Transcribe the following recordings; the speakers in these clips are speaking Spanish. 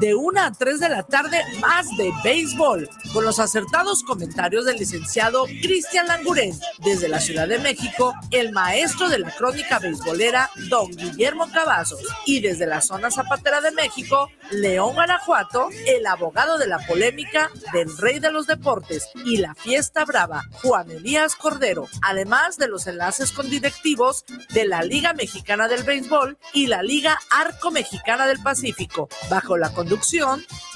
de 1 a 3 de la tarde, más de béisbol, con los acertados comentarios del licenciado Cristian Languren. Desde la Ciudad de México, el maestro de la crónica beisbolera, don Guillermo Cavazos. Y desde la zona zapatera de México, León, Guanajuato, el abogado de la polémica del rey de los deportes y la fiesta brava, Juan Elías Cordero. Además de los enlaces con directivos de la Liga Mexicana del Béisbol y la Liga Arco Mexicana del Pacífico, bajo la conducción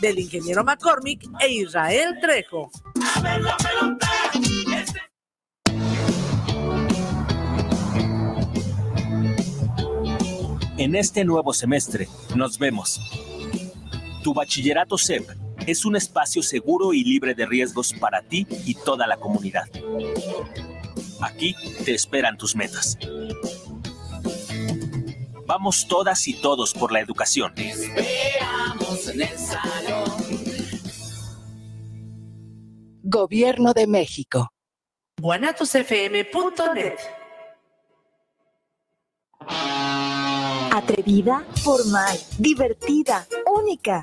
del ingeniero McCormick e Israel Trejo. En este nuevo semestre, nos vemos. Tu bachillerato SEP es un espacio seguro y libre de riesgos para ti y toda la comunidad. Aquí te esperan tus metas. Vamos todas y todos por la educación. esperamos en el salón. Gobierno de México. guanatosfm.net Atrevida, formal, divertida, única.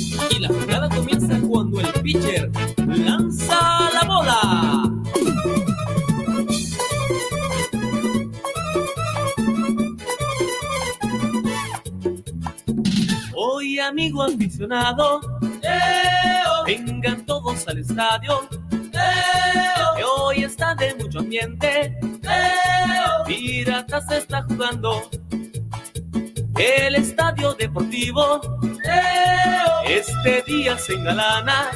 pitcher lanza la bola. Hoy, amigo aficionado, vengan todos al estadio. Que hoy está de mucho ambiente. Piratas está jugando el estadio deportivo. Este día se engalana,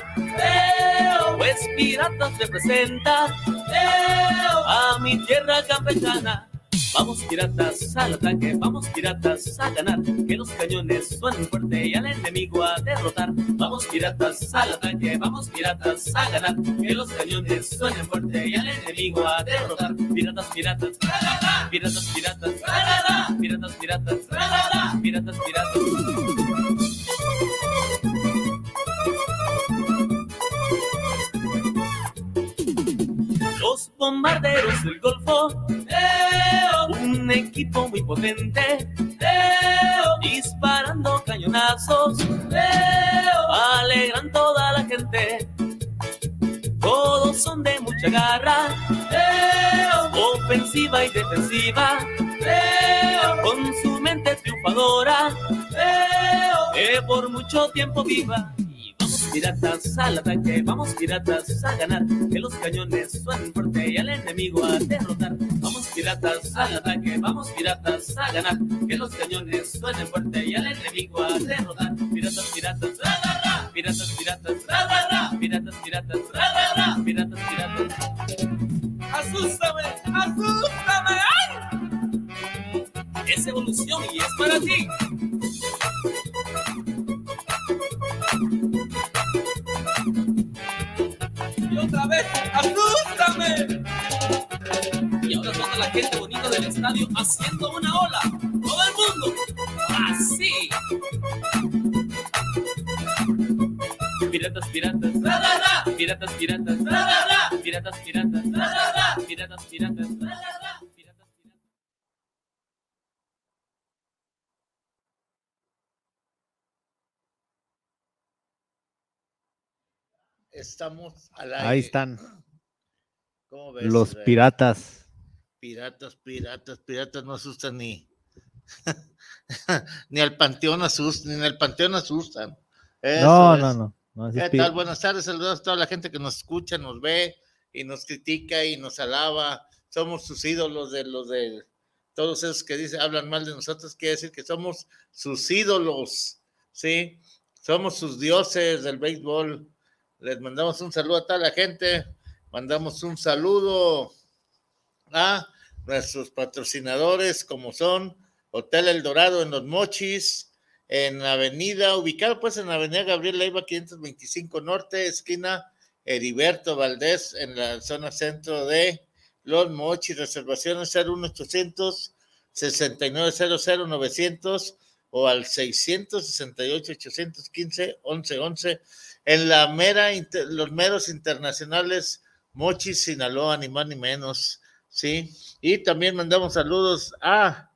pues Piratas representa a mi tierra campechana. Vamos piratas al ataque, vamos piratas a ganar, que los cañones suenen fuerte y al enemigo a derrotar. Vamos piratas al ataque, vamos piratas a ganar, que los cañones suenen fuerte y al enemigo a derrotar. Piratas, piratas, piratas, piratas, piratas, piratas, piratas, piratas. Los bombarderos del Golfo, un equipo muy potente, disparando cañonazos, alegran toda la gente. Todos son de mucha garra, ofensiva y defensiva, con su mente triunfadora, que por mucho tiempo viva. Piratas al ataque, vamos piratas a ganar, que los cañones suenen fuerte y al enemigo a derrotar. Vamos piratas al ataque, vamos piratas a ganar, que los cañones suenen fuerte y al enemigo a derrotar. Piratas, piratas, ra, ra, ra. piratas, piratas, ra, ra, ra. piratas, piratas, ra, ra, ra. piratas, piratas. Asústame, asústame, ¡ay! Es evolución y es para ti. Y otra vez, asústame. Y ahora toda la gente bonita del estadio haciendo una ola. Todo el mundo. Así. Piratas, piratas. Ra, ra, ra. Piratas, piratas. Ra, ra, ra. Piratas, piratas. Ra, ra, ra. Piratas, piratas. Ra, ra, ra. Estamos al aire. Ahí están. ¿Cómo ves, Los Israel? piratas. Piratas, piratas, piratas no asustan ni. ni al panteón asustan, ni en el panteón asustan. Eso No, es. no, no. no, ese ¿Qué espíritu- tal? Buenas tardes, saludos a toda la gente que nos escucha, nos ve y nos critica y nos alaba. Somos sus ídolos de los de todos esos que dicen, hablan mal de nosotros, quiere decir que somos sus ídolos, ¿sí? Somos sus dioses del béisbol. Les mandamos un saludo a toda la gente, mandamos un saludo a nuestros patrocinadores como son Hotel El Dorado en Los Mochis, en la avenida, ubicado pues en la avenida Gabriel Leiva 525 Norte, esquina Heriberto Valdés, en la zona centro de Los Mochis, reservaciones 01800 6900 900 o al 668 815 1111 en la mera, los meros internacionales Mochis, Sinaloa, ni más ni menos, ¿sí? Y también mandamos saludos a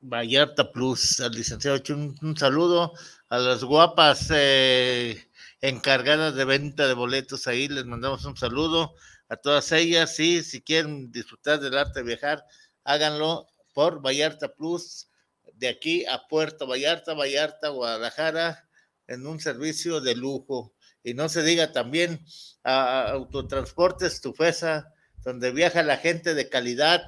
Vallarta Plus, al licenciado Chun, un saludo a las guapas eh, encargadas de venta de boletos ahí, les mandamos un saludo a todas ellas, y si quieren disfrutar del arte de viajar, háganlo por Vallarta Plus, de aquí a Puerto Vallarta, Vallarta, Guadalajara, en un servicio de lujo. Y no se diga también a, Autotransportes Tufesa, donde viaja la gente de calidad,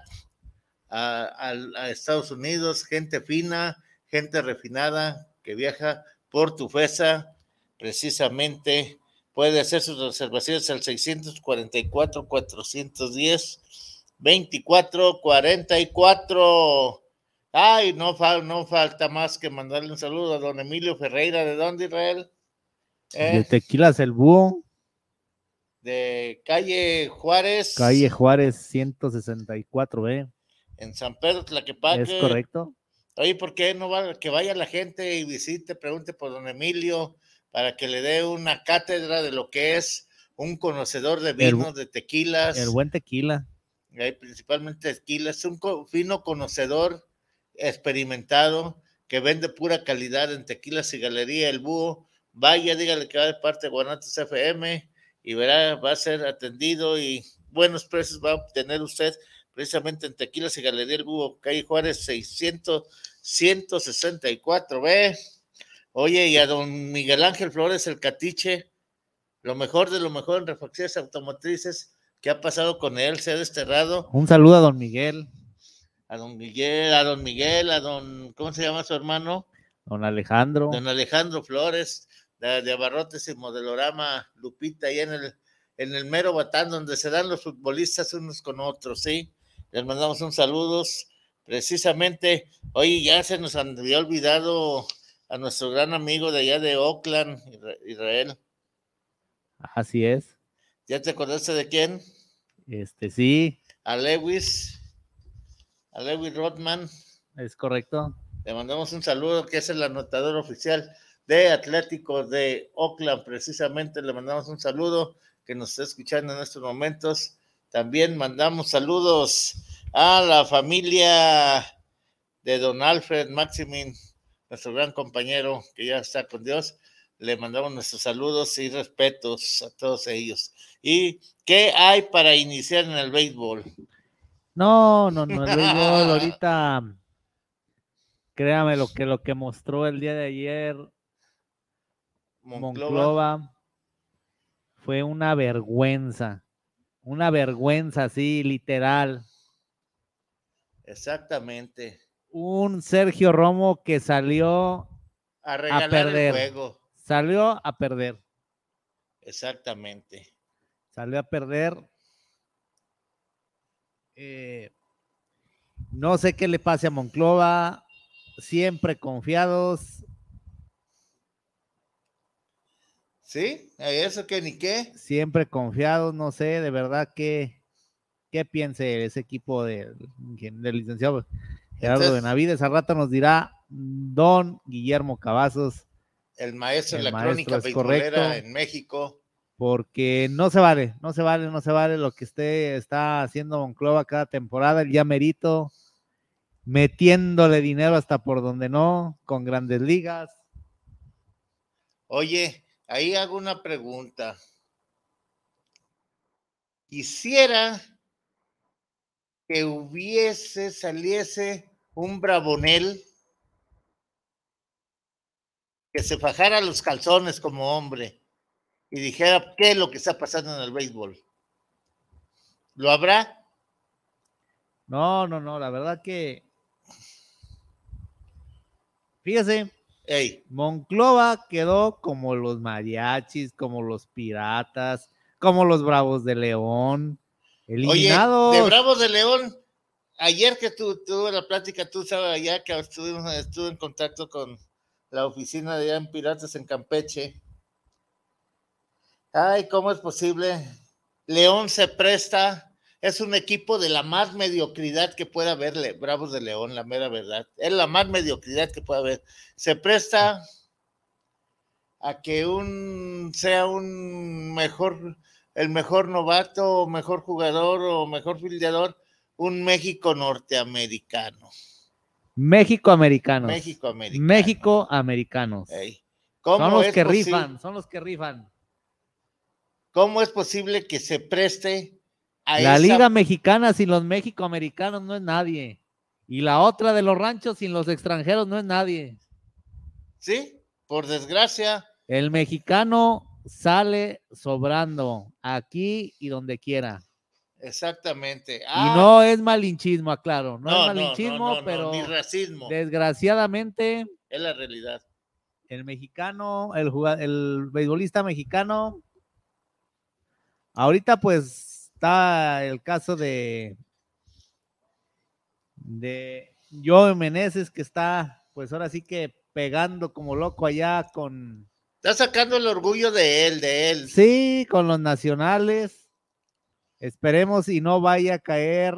a, Estados Unidos, gente fina, gente refinada que viaja por Tufesa, precisamente puede hacer sus reservaciones al 644 410 2444. Ay, no, fal- no falta más que mandarle un saludo a don Emilio Ferreira, ¿de dónde Israel? De Eh, Tequilas el Búho, de calle Juárez, calle Juárez 164B. en San Pedro Tlaquepaque. Es correcto. Oye, ¿por qué no va? Que vaya la gente y visite, pregunte por don Emilio para que le dé una cátedra de lo que es un conocedor de El vinos, de tequilas, El buen tequila. eh, principalmente tequilas, un co- fino conocedor experimentado que vende pura calidad en tequilas y galería El Búho. Vaya, dígale que va de parte de Guanatos FM y verá, va a ser atendido y buenos precios va a obtener usted precisamente en Tequilas y Galería El Búho, calle Juárez 600, 164, ve. Oye, y a don Miguel Ángel Flores, el Catiche, lo mejor de lo mejor en refacciones automotrices, ¿qué ha pasado con él? Se ha desterrado Un saludo a don Miguel, a don Miguel, a don Miguel, a don, ¿cómo se llama su hermano? don Alejandro. Don Alejandro Flores, de, de Abarrotes y Modelorama, Lupita, ahí en el, en el mero batán donde se dan los futbolistas unos con otros, ¿sí? Les mandamos un saludos. Precisamente, oye, ya se nos había olvidado a nuestro gran amigo de allá de Oakland, Isra- Israel. Así es. ¿Ya te acordaste de quién? Este sí, A Lewis, a Lewis Rodman. es correcto. Le mandamos un saludo, que es el anotador oficial de Atlético de Oakland, precisamente le mandamos un saludo que nos está escuchando en estos momentos. También mandamos saludos a la familia de don Alfred Maximin, nuestro gran compañero que ya está con Dios. Le mandamos nuestros saludos y respetos a todos ellos. ¿Y qué hay para iniciar en el béisbol? No, no, no, el béisbol ahorita, créame lo que lo que mostró el día de ayer Monclova. Monclova fue una vergüenza, una vergüenza así, literal. Exactamente. Un Sergio Romo que salió, A regalar perder. el juego. salió a perder, Exactamente. salió a perder. Eh, no sé qué le pase a Monclova, siempre confiados, ¿Sí? ¿Y ¿Eso que ni qué? siempre confiados, no sé, de verdad que qué piense ese equipo del, del licenciado Gerardo Entonces- Benavides. Al rato nos dirá don Guillermo Cavazos, El maestro El en la maestro crónica es correcto. en México. Porque no se vale, no se vale, no se vale lo que esté está haciendo Monclova cada temporada, el ya metiéndole dinero hasta por donde no, con grandes ligas. Oye, ahí hago una pregunta. Quisiera que hubiese, saliese un Bravonel que se fajara los calzones como hombre y dijera qué es lo que está pasando en el béisbol. ¿Lo habrá? No, no, no, la verdad que. Fíjese, Ey, Monclova quedó como los mariachis, como los piratas, como los bravos de León, Oye, eliminados. de Bravos de León, ayer que tu- tuve la plática, tú sabes allá que estuvimos- estuve en contacto con la oficina de allá en Piratas en Campeche. Ay, ¿cómo es posible? León se presta, es un equipo de la más mediocridad que pueda haber, Bravos de León, la mera verdad. Es la más mediocridad que pueda haber. Se presta a que un sea un mejor, el mejor novato, o mejor jugador o mejor fildeador, un México norteamericano. México americanos. México americano. México americanos. Ey. ¿Cómo Son los es que rifan, son los que rifan. ¿Cómo es posible que se preste a La esa- Liga Mexicana sin los México americanos no es nadie. Y la otra de los ranchos sin los extranjeros no es nadie. Sí, por desgracia, El mexicano sale sobrando aquí y donde quiera. exactamente. Y Ah, no es malinchismo, aclaro. No, no, es malinchismo, no, no, pero ni racismo, desgraciadamente es la realidad. el mexicano, el, el beisbolista mexicano, ahorita pues está el caso de de Joe Meneses que está pues ahora sí que pegando como loco allá con Está sacando el orgullo de él, de él. sí, con los nacionales. Esperemos y no vaya a caer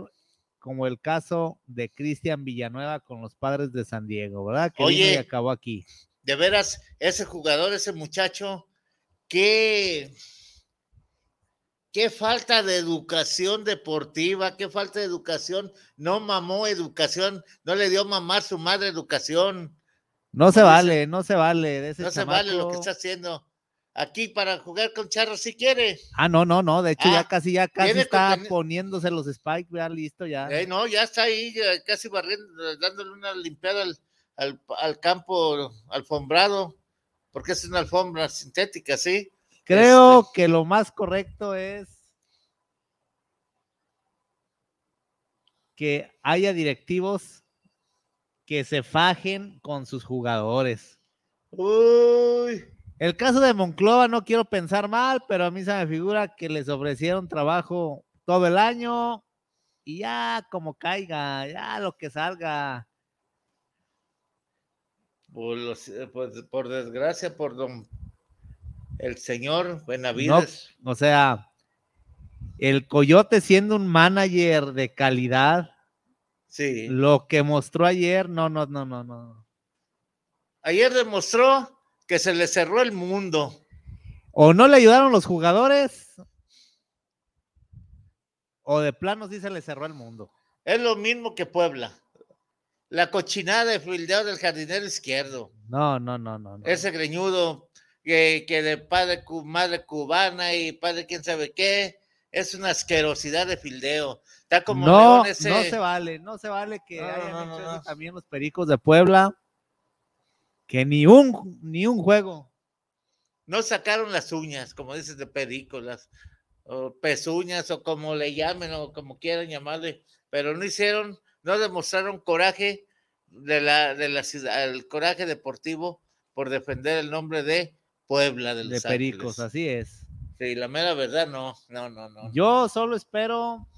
como el caso de Cristian Villanueva con los padres de San Diego, ¿verdad? Que y Oye, acabó aquí. de veras, ese jugador, ese muchacho, qué, qué falta de educación deportiva, qué falta de educación, no mamó educación, no le dio mamar su madre educación, No se vale, no se vale de ese no se vale lo que está haciendo. Aquí para jugar con Charro si quiere. Ah, no, no, no, de hecho ya Ah, casi, ya casi con está poniéndose los spikes, ya listo, ya. Eh, no, ya está ahí, ya casi barriendo, dándole una limpiada al, al, al campo alfombrado, porque es una alfombra sintética, ¿sí? Creo este- que lo más correcto es que haya directivos que se fajen con sus jugadores. Uy, El caso de Monclova no quiero pensar mal, pero a mí se me figura que les ofrecieron trabajo todo el año y ya como caiga, ya lo que salga. por, los- eh, pues, por desgracia, por don el señor Benavides. O sea, el Coyote siendo un manager de calidad, Sí. lo que mostró ayer, no, no, no, no, no. Ayer demostró que se le cerró el mundo. O no le ayudaron los jugadores, o de plano sí se le cerró el mundo. Es lo mismo que Puebla. La cochinada de fildeo del jardinero izquierdo. No, no, no, no. no. Ese greñudo que, que de padre madre cubana y padre quién sabe qué. Es una asquerosidad de fildeo. Está como no, ese. no se vale, no se vale que No, hayan no, hecho eso también los pericos de Puebla. Que ni un, ni un juego. no sacaron las uñas, como dices, de películas, o pezuñas, o como le llamen, o como quieran llamarle, pero no hicieron, no demostraron coraje de la, de la ciudad, el coraje deportivo por defender el nombre de Puebla de De los pericos, Ángeles. así es. Sí, la mera verdad, no, no, no, no. Yo solo espero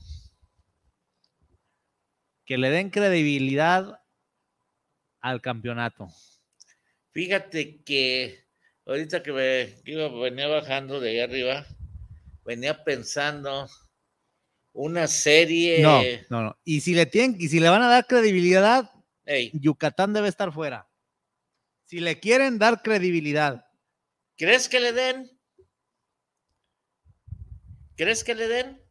que le den credibilidad al campeonato. Fíjate que ahorita que, me, que iba, venía bajando de allá arriba, venía pensando una serie. No, no, no. Y si le tienen, y si le van a dar credibilidad, Ey, Yucatán debe estar fuera. Si le quieren dar credibilidad, ¿Crees que le den? ¿Crees que le den?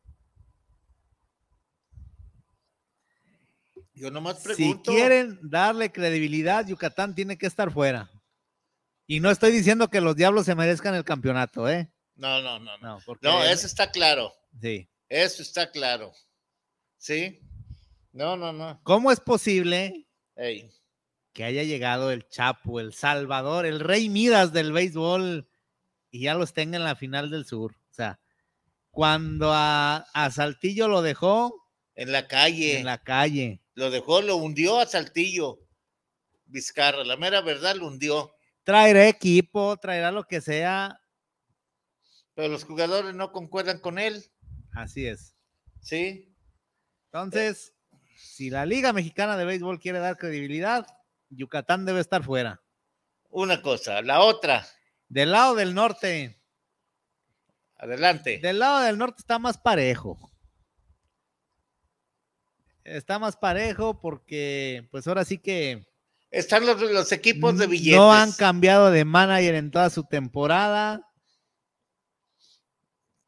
Yo nomás si pregunto. quieren darle credibilidad, Yucatán tiene que estar fuera. Y no estoy diciendo que los diablos se merezcan el campeonato, ¿eh? No, no, no, no. No, porque No, eso está claro. sí. Eso está claro. ¿Sí? No, no, no. ¿Cómo es posible Ey, que haya llegado el Chapo, el Salvador, el Rey Midas del béisbol y ya los tenga en la final del sur. O sea, cuando a, a Saltillo lo dejó En la calle. en la calle, Lo dejó, lo hundió a Saltillo. Vizcarra, la mera verdad lo hundió. traerá equipo, traerá lo que sea, Pero los jugadores no concuerdan con él. así es. Sí. Entonces, si la Liga Mexicana de Béisbol quiere dar credibilidad, Yucatán debe estar fuera. Una cosa. La otra. Del lado del norte, Adelante. del lado del norte está más parejo. Está más parejo porque, pues ahora sí que Están los, los equipos de billetes. no han cambiado de manager en toda su temporada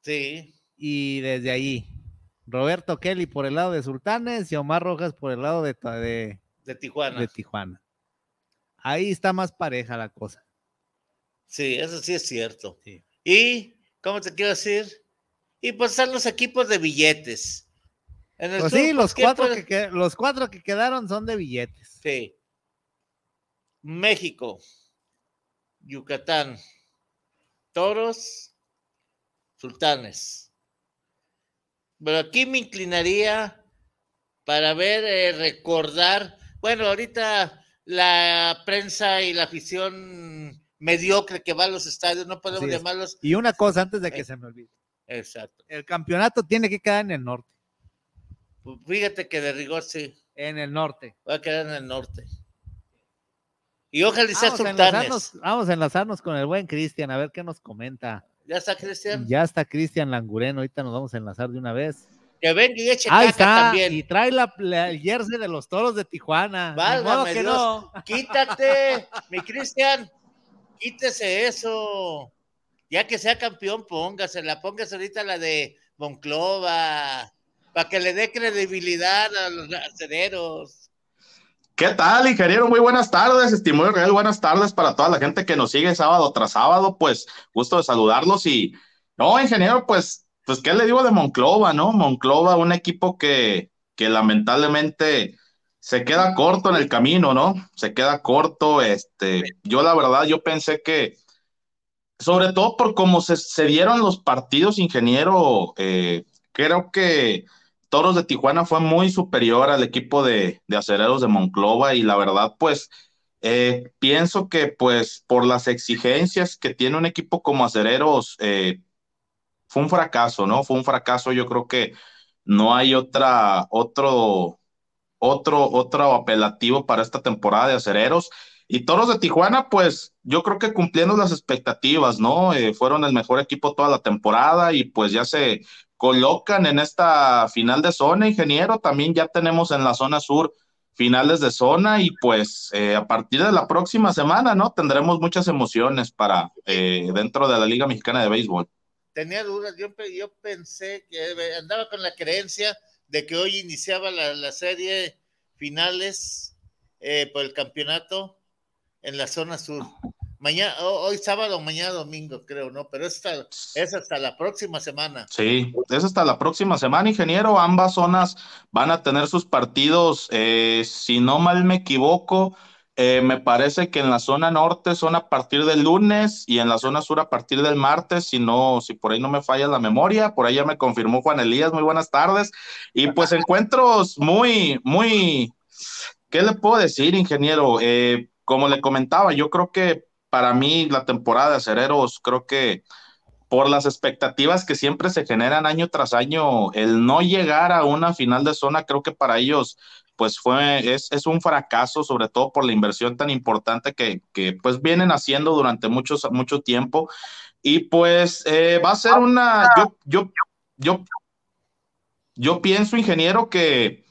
Sí. y desde ahí, Roberto Kelly por el lado de Sultanes y Omar Rojas por el lado de, De Tijuana. de Tijuana. Ahí está más pareja la cosa. Sí, eso sí es cierto. Sí. Y, ¿cómo te quiero decir? Y pues están los equipos de billetes. En el Pues sur, sí, pues, los ¿qué cuatro, que- los cuatro que quedaron son de billetes. Sí. México, Yucatán, Toros, Sultanes. Pero aquí me inclinaría para ver, eh, recordar, bueno, ahorita la prensa y la afición mediocre que va a los estadios, no podemos es. llamarlos. Y una cosa antes de que Eh. se me olvide. Exacto. El campeonato tiene que quedar en el norte. Pues Fíjate que de rigor sí, En el norte. va a quedar en el norte. Y ojalá sea Sultanes. vamos a enlazarnos con el buen Cristian, a ver qué nos comenta. ¿Ya está Cristian? Ya está Cristian Languren, ahorita nos vamos a enlazar de una vez. Que venga y eche Ahí caca está, también. y trae la, la- el jersey de los toros de Tijuana. Válgame que Dios. no. Quítate, mi Cristian, quítese eso. Ya que sea campeón, póngasela, póngase ahorita la de Monclova, para que le dé credibilidad a los acereros. ¿Qué tal, ingeniero? Muy buenas tardes, estimado Israel. Buenas tardes para toda la gente que nos sigue sábado tras sábado. Pues gusto de saludarlos y no, ingeniero, pues, pues, ¿qué le digo de Monclova, no? Monclova, un equipo que, que lamentablemente se queda corto en el camino, ¿no? Se queda corto. Este, yo la verdad, yo pensé que, sobre todo por cómo se, se dieron los partidos, ingeniero, eh, creo que Toros de Tijuana fue muy superior al equipo de, de Acereros de Monclova y la verdad, pues, eh, pienso que pues por las exigencias que tiene un equipo como Acereros, eh, fue un fracaso, ¿no? Fue un fracaso, yo creo que no hay otra, otro, otro, otro apelativo para esta temporada de Acereros. Y Toros de Tijuana, pues yo creo que cumpliendo las expectativas, ¿no? Eh, fueron el mejor equipo toda la temporada y pues ya se colocan en esta final de zona, ingeniero. También ya tenemos en la zona sur finales de zona y pues eh, a partir de la próxima semana, ¿no? Tendremos muchas emociones para eh, dentro de la Liga Mexicana de Béisbol. Tenía dudas, yo, yo pensé que andaba con la creencia de que hoy iniciaba la, la serie finales eh, por el campeonato en la zona sur. Mañana, ho- hoy sábado, mañana domingo, creo, ¿no? Pero es hasta, es hasta la próxima semana. Sí, es hasta la próxima semana, ingeniero. Ambas zonas van a tener sus partidos, eh, si no mal me equivoco, eh, me parece que en la zona norte son a partir del lunes y en la zona sur a partir del martes, si no, si por ahí no me falla la memoria, por ahí ya me confirmó Juan Elías, muy buenas tardes. Y pues encuentros muy, muy, ¿qué le puedo decir, ingeniero? Eh, como le comentaba, yo creo que para mí la temporada de Acereros, creo que por las expectativas que siempre se generan año tras año, el no llegar a una final de zona, creo que para ellos, pues fue, es, es un fracaso, sobre todo por la inversión tan importante que, que pues vienen haciendo durante muchos, mucho tiempo. Y pues eh, va a ser una, yo, yo, yo, yo pienso, ingeniero, que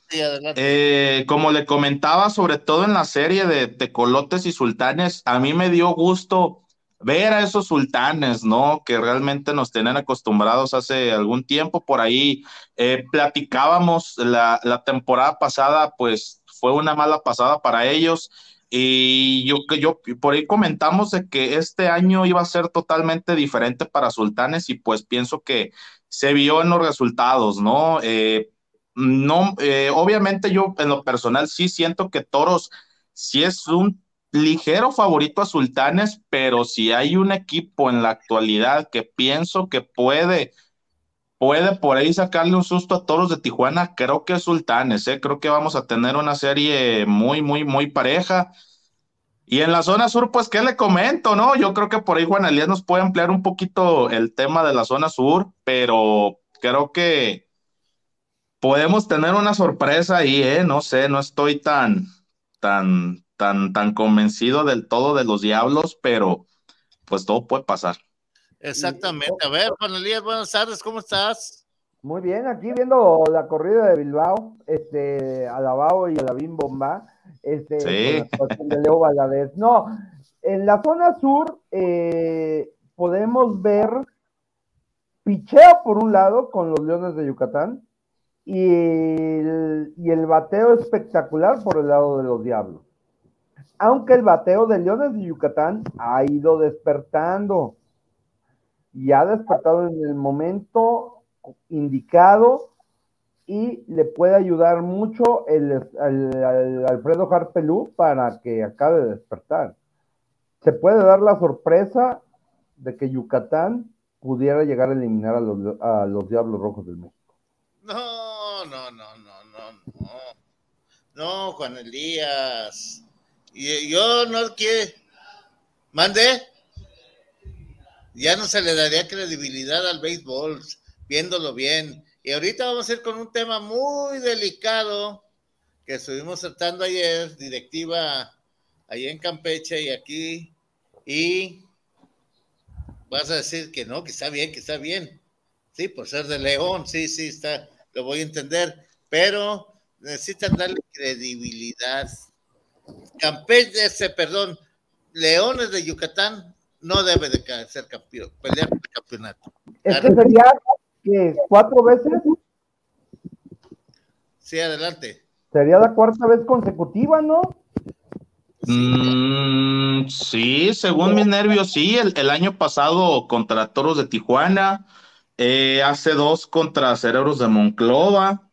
eh, como le comentaba, sobre todo en la serie de Tecolotes y Sultanes, a mí me dio gusto ver a esos sultanes, ¿no? Que realmente nos tenían acostumbrados hace algún tiempo. Por ahí eh, platicábamos la, la temporada pasada, pues fue una mala pasada para ellos. Y yo, yo por ahí comentamos de que este año iba a ser totalmente diferente para Sultanes y pues pienso que se vio en los resultados, ¿no? Eh, no, eh, obviamente yo en lo personal sí siento que Toros sí es un ligero favorito a Sultanes, pero si hay un equipo en la actualidad que pienso que puede, puede por ahí sacarle un susto a todos de Tijuana, creo que es Sultanes, ¿eh? creo que vamos a tener una serie muy, muy, muy pareja. Y en la zona sur, pues, ¿qué le comento, no? Yo creo que por ahí Juan Elías nos puede ampliar un poquito el tema de la zona sur, pero creo que podemos tener una sorpresa ahí, ¿eh? No sé, no estoy tan, tan, tan, tan convencido del todo de los diablos, pero pues todo puede pasar. Exactamente. A ver, Juan Elías, buenas tardes, ¿cómo estás? Muy bien, aquí viendo la corrida de Bilbao, este, Alabao y Alabín Bomba, este, Sí. de Leo Valadez. No, en la zona sur eh, podemos ver picheo por un lado con los Leones de Yucatán y el, y el bateo espectacular por el lado de los Diablos. Aunque el bateo de Leones de Yucatán ha ido despertando y ha despertado en el momento indicado y le puede ayudar mucho el, Alfredo Harpelú para que acabe de despertar. Se puede dar la sorpresa de que Yucatán pudiera llegar a eliminar a los, a los Diablos Rojos del México. No, no, no, no, no, no. No, Juan Elías. Y yo no quiero. Mande. Ya no se le daría credibilidad al béisbol, viéndolo bien. Y ahorita vamos a ir con un tema muy delicado que estuvimos tratando ayer, directiva ahí en Campeche y aquí. Y vas a decir que no, que está bien, que está bien. Sí, por ser de León, sí, sí, está, lo voy a entender, pero necesitan darle credibilidad. Campeche, ese, perdón, Leones de Yucatán no debe de ser campeón, pelear por el campeonato. Es que sería cuatro veces, Sí, adelante. sería la cuarta vez consecutiva, ¿no? Mm, sí, según mis nervios, sí. El, el año pasado contra Toros de Tijuana, eh, hace dos contra Cerebros de Monclova.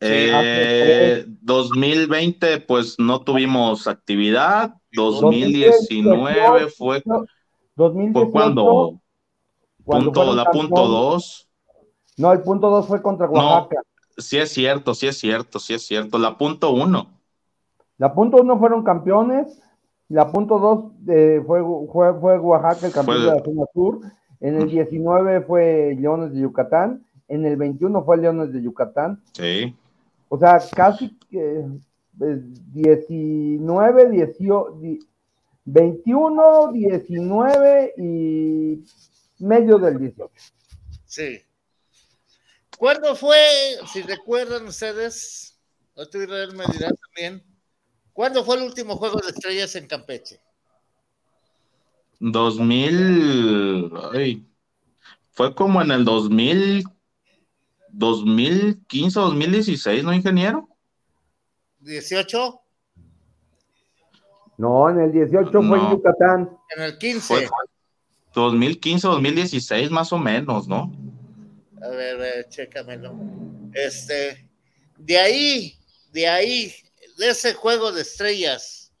Eh, 2020, pues no tuvimos actividad. 2019 fue, fue 2018, cuando, punto, la punto campeones. dos. No, el punto dos fue contra Oaxaca. Sí es cierto, sí es cierto, sí es cierto. La punto uno. La punto uno fueron campeones. La punto dos eh, fue, fue, fue Oaxaca el campeón Fue- de la zona sur. En el 19 fue Leones de Yucatán. En el 21 fue Leones de Yucatán. Sí. O sea, casi que eh, 19, 18, di- 21, 19 y medio del 18. Sí. ¿Cuándo fue, si recuerdan ustedes, o tú Israel me dirás también, ¿cuándo fue el último juego de estrellas en Campeche? 2000, ay, fue como en el 2000, 2015, 2016, ¿no, ingeniero? ¿18? No, en el 18 fue en No. Yucatán. En el 15. Fue 2015, 2016, más o menos, ¿no? A ver, a ver, chécamelo. Este, de ahí, de ahí, de ese juego de estrellas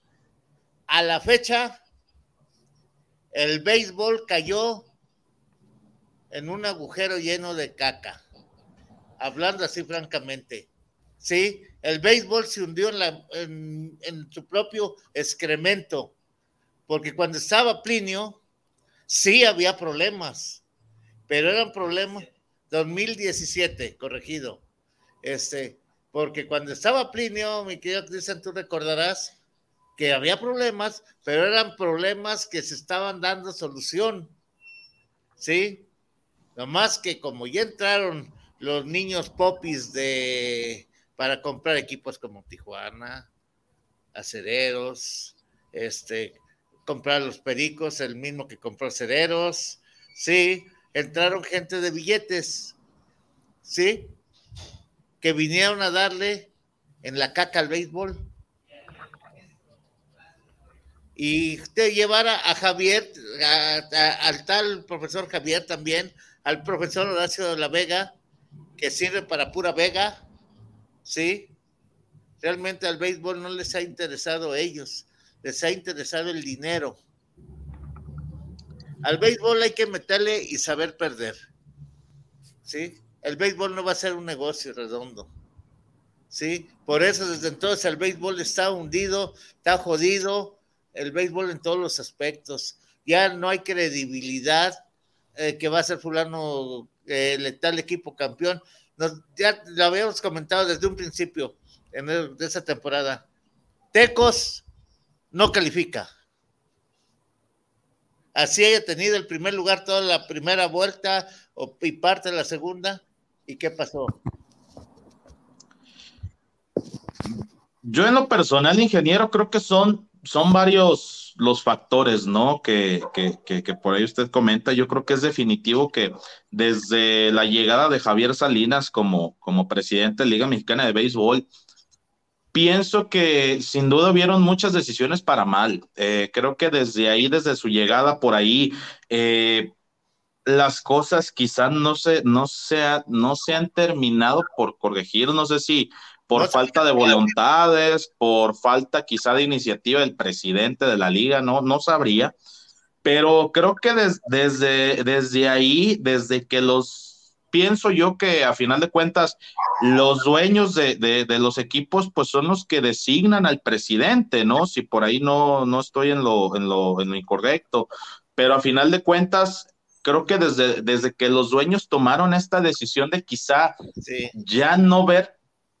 a la fecha, el béisbol cayó en un agujero lleno de caca. Hablando así francamente. Sí, el béisbol se hundió en, su propio excremento. Porque cuando estaba Plinio, sí había problemas, pero eran problemas 2017, corregido. Este, porque cuando estaba Plinio, mi querido Cristian, tú recordarás que había problemas, pero eran problemas que se estaban dando solución. ¿Sí? Nomás que como ya entraron los niños popis de para comprar equipos como Tijuana, acereros, este, comprar los pericos, el mismo que compró acereros, sí, entraron gente de billetes, sí, que vinieron a darle en la caca al béisbol. Y te llevara a Javier, a- al tal profesor Javier también, al profesor Horacio de la Vega, que sirve para pura Vega, ¿sí? Realmente al béisbol no les ha interesado a ellos, les ha interesado el dinero. Al béisbol hay que meterle y saber perder. ¿Sí? El béisbol no va a ser un negocio redondo. ¿Sí? Por eso desde entonces el béisbol está hundido, está jodido, el béisbol en todos los aspectos. Ya no hay credibilidad eh, que va a ser fulano eh, letal equipo campeón. ya lo habíamos comentado desde un principio en de esa temporada. Tecos no califica. Así haya tenido el primer lugar toda la primera vuelta y parte de la segunda. ¿Y qué pasó? Yo en lo personal, ingeniero, creo que son, son varios los factores, ¿no? Que, que, por ahí usted comenta. Yo creo que es definitivo que desde la llegada de Javier Salinas como, como presidente de Liga Mexicana de Béisbol, pienso que sin duda hubieron muchas decisiones para mal. Eh, creo que desde ahí, desde su llegada por ahí, eh, las cosas quizás no se, no, sea, no se han terminado por corregir. No sé si por falta de voluntades, por falta quizá de iniciativa del presidente de la liga, no, no sabría. Pero creo que desde, desde ahí, desde que los, pienso yo que a final de cuentas, los dueños de, de, los equipos, pues son los que designan al presidente, ¿no? Si por ahí no, no estoy en lo, en, lo, en lo incorrecto. Pero a final de cuentas, creo que desde, desde que los dueños tomaron esta decisión de quizá ya no ver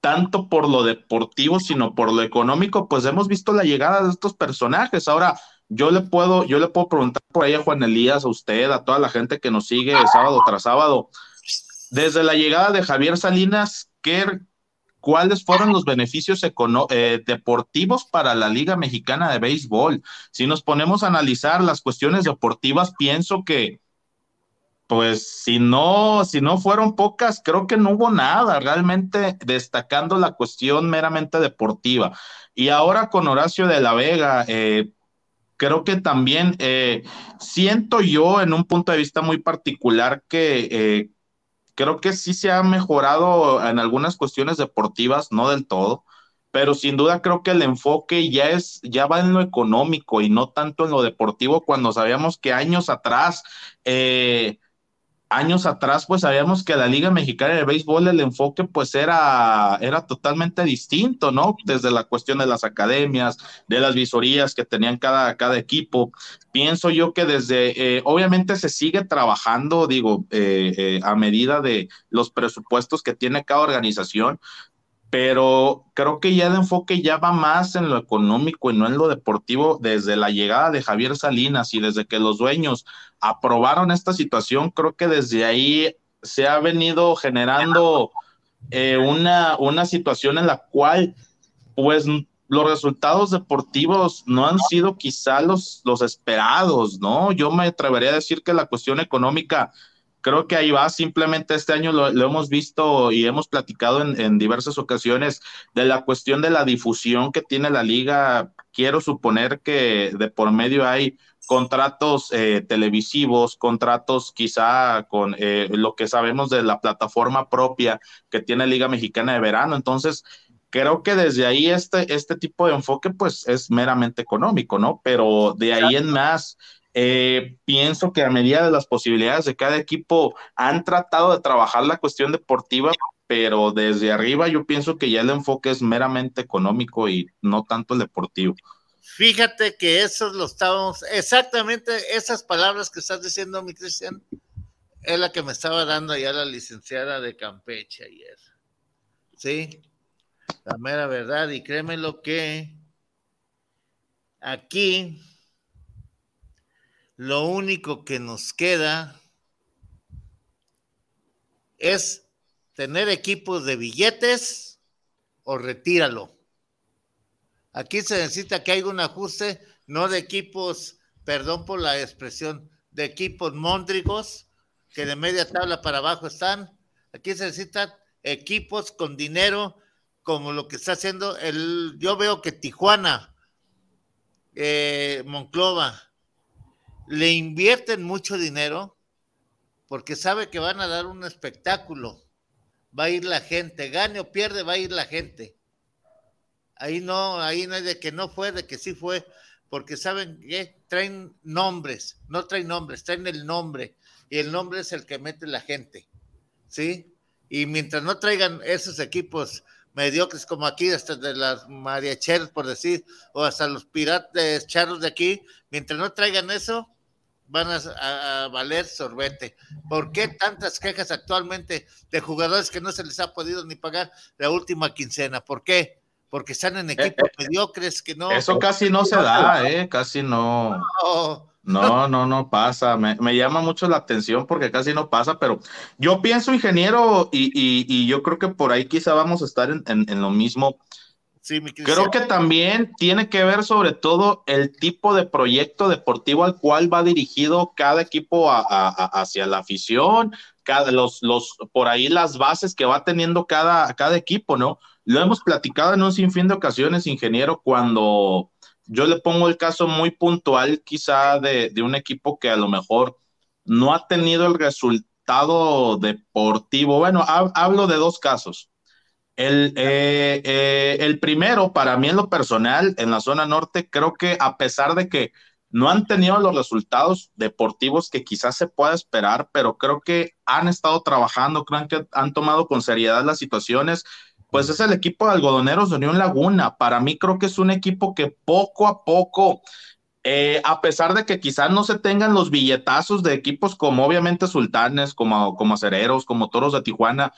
tanto por lo deportivo, sino por lo económico, pues hemos visto la llegada de estos personajes. Ahora, yo le puedo, yo le puedo preguntar por ahí a Juan Elías, a usted, a toda la gente que nos sigue sábado tras sábado, desde la llegada de Javier Salinas, ¿qué, ¿cuáles fueron los beneficios eh, deportivos para la Liga Mexicana de Béisbol? Si nos ponemos a analizar las cuestiones deportivas, pienso que pues si no, si no fueron pocas, creo que no hubo nada realmente destacando la cuestión meramente deportiva. Y ahora con Horacio de la Vega, eh, creo que también eh, siento yo en un punto de vista muy particular que eh, creo que sí se ha mejorado en algunas cuestiones deportivas, no del todo, pero sin duda creo que el enfoque ya es, ya va en lo económico y no tanto en lo deportivo, cuando sabíamos que años atrás, eh, años atrás, pues sabíamos que la Liga Mexicana de Béisbol, el enfoque pues era, era totalmente distinto, ¿no? Desde la cuestión de las academias, de las visorías que tenían cada, cada equipo. Pienso yo que desde, eh, obviamente se sigue trabajando, digo, eh, eh, a medida de los presupuestos que tiene cada organización, pero creo que ya el enfoque ya va más en lo económico y no en lo deportivo desde la llegada de Javier Salinas y desde que los dueños aprobaron esta situación, creo que desde ahí se ha venido generando eh, una, una situación en la cual pues los resultados deportivos no han sido quizá los, los esperados, ¿no? Yo me atrevería a decir que la cuestión económica creo que ahí va, simplemente este año lo, hemos visto y hemos platicado en, diversas ocasiones de la cuestión de la difusión que tiene la liga. Quiero suponer que de por medio hay contratos eh, televisivos, contratos quizá con eh, lo que sabemos de la plataforma propia que tiene Liga Mexicana de Verano. Entonces, creo que desde ahí este, este tipo de enfoque pues es meramente económico, ¿no? Pero de ahí en más eh, pienso que a medida de las posibilidades de cada equipo han tratado de trabajar la cuestión deportiva, pero desde arriba yo pienso que ya el enfoque es meramente económico y no tanto el deportivo. Fíjate que eso lo estábamos, exactamente esas palabras que estás diciendo, mi Cristian, es la que me estaba dando ya la licenciada de Campeche ayer. Sí, la mera verdad, y créeme lo que aquí lo único que nos queda es tener equipos de billetes o retíralo. Aquí se necesita que haya un ajuste, no de equipos, perdón por la expresión, de equipos móndrigos que de media tabla para abajo están. Aquí se necesitan equipos con dinero como lo que está haciendo el, yo veo que Tijuana, eh, Monclova, le invierten mucho dinero porque sabe que van a dar un espectáculo. Va a ir la gente, gane o pierde, va a ir la gente. Ahí no, ahí no hay de que no fue, de que sí fue, porque saben que traen nombres, no traen nombres, traen el nombre, y el nombre es el que mete la gente, ¿sí? Y mientras no traigan esos equipos mediocres como aquí, hasta de las mariacheras, por decir, o hasta los piratas charros de aquí, mientras no traigan eso, van a, a, valer sorbete. ¿Por qué tantas quejas actualmente de jugadores que no se les ha podido ni pagar la última quincena? ¿Por qué? Porque están en equipos mediocres que no. Eso casi no se da, ¿eh? Casi no. No, no, no pasa. Me, me, llama mucho la atención porque casi no pasa, pero yo pienso, ingeniero, y, y, y yo creo que por ahí quizá vamos a estar en, en, en lo mismo. Creo que también tiene que ver sobre todo el tipo de proyecto deportivo al cual va dirigido cada equipo hacia la afición, los, por ahí las bases que va teniendo cada, cada equipo, ¿no? Lo hemos platicado en un sinfín de ocasiones, ingeniero, cuando yo le pongo el caso muy puntual quizá de, de un equipo que a lo mejor no ha tenido el resultado deportivo. Bueno, ha, hablo de dos casos. El, eh, eh, el primero, para mí en lo personal, en la zona norte, creo que a pesar de que no han tenido los resultados deportivos que quizás se pueda esperar, pero creo que han estado trabajando, creo que han tomado con seriedad las situaciones pues es el equipo de algodoneros de Unión Laguna. Para mí creo que es un equipo que poco a poco, eh, a pesar de que quizás no se tengan los billetazos de equipos como obviamente Sultanes, como, como Acereros, como Toros de Tijuana,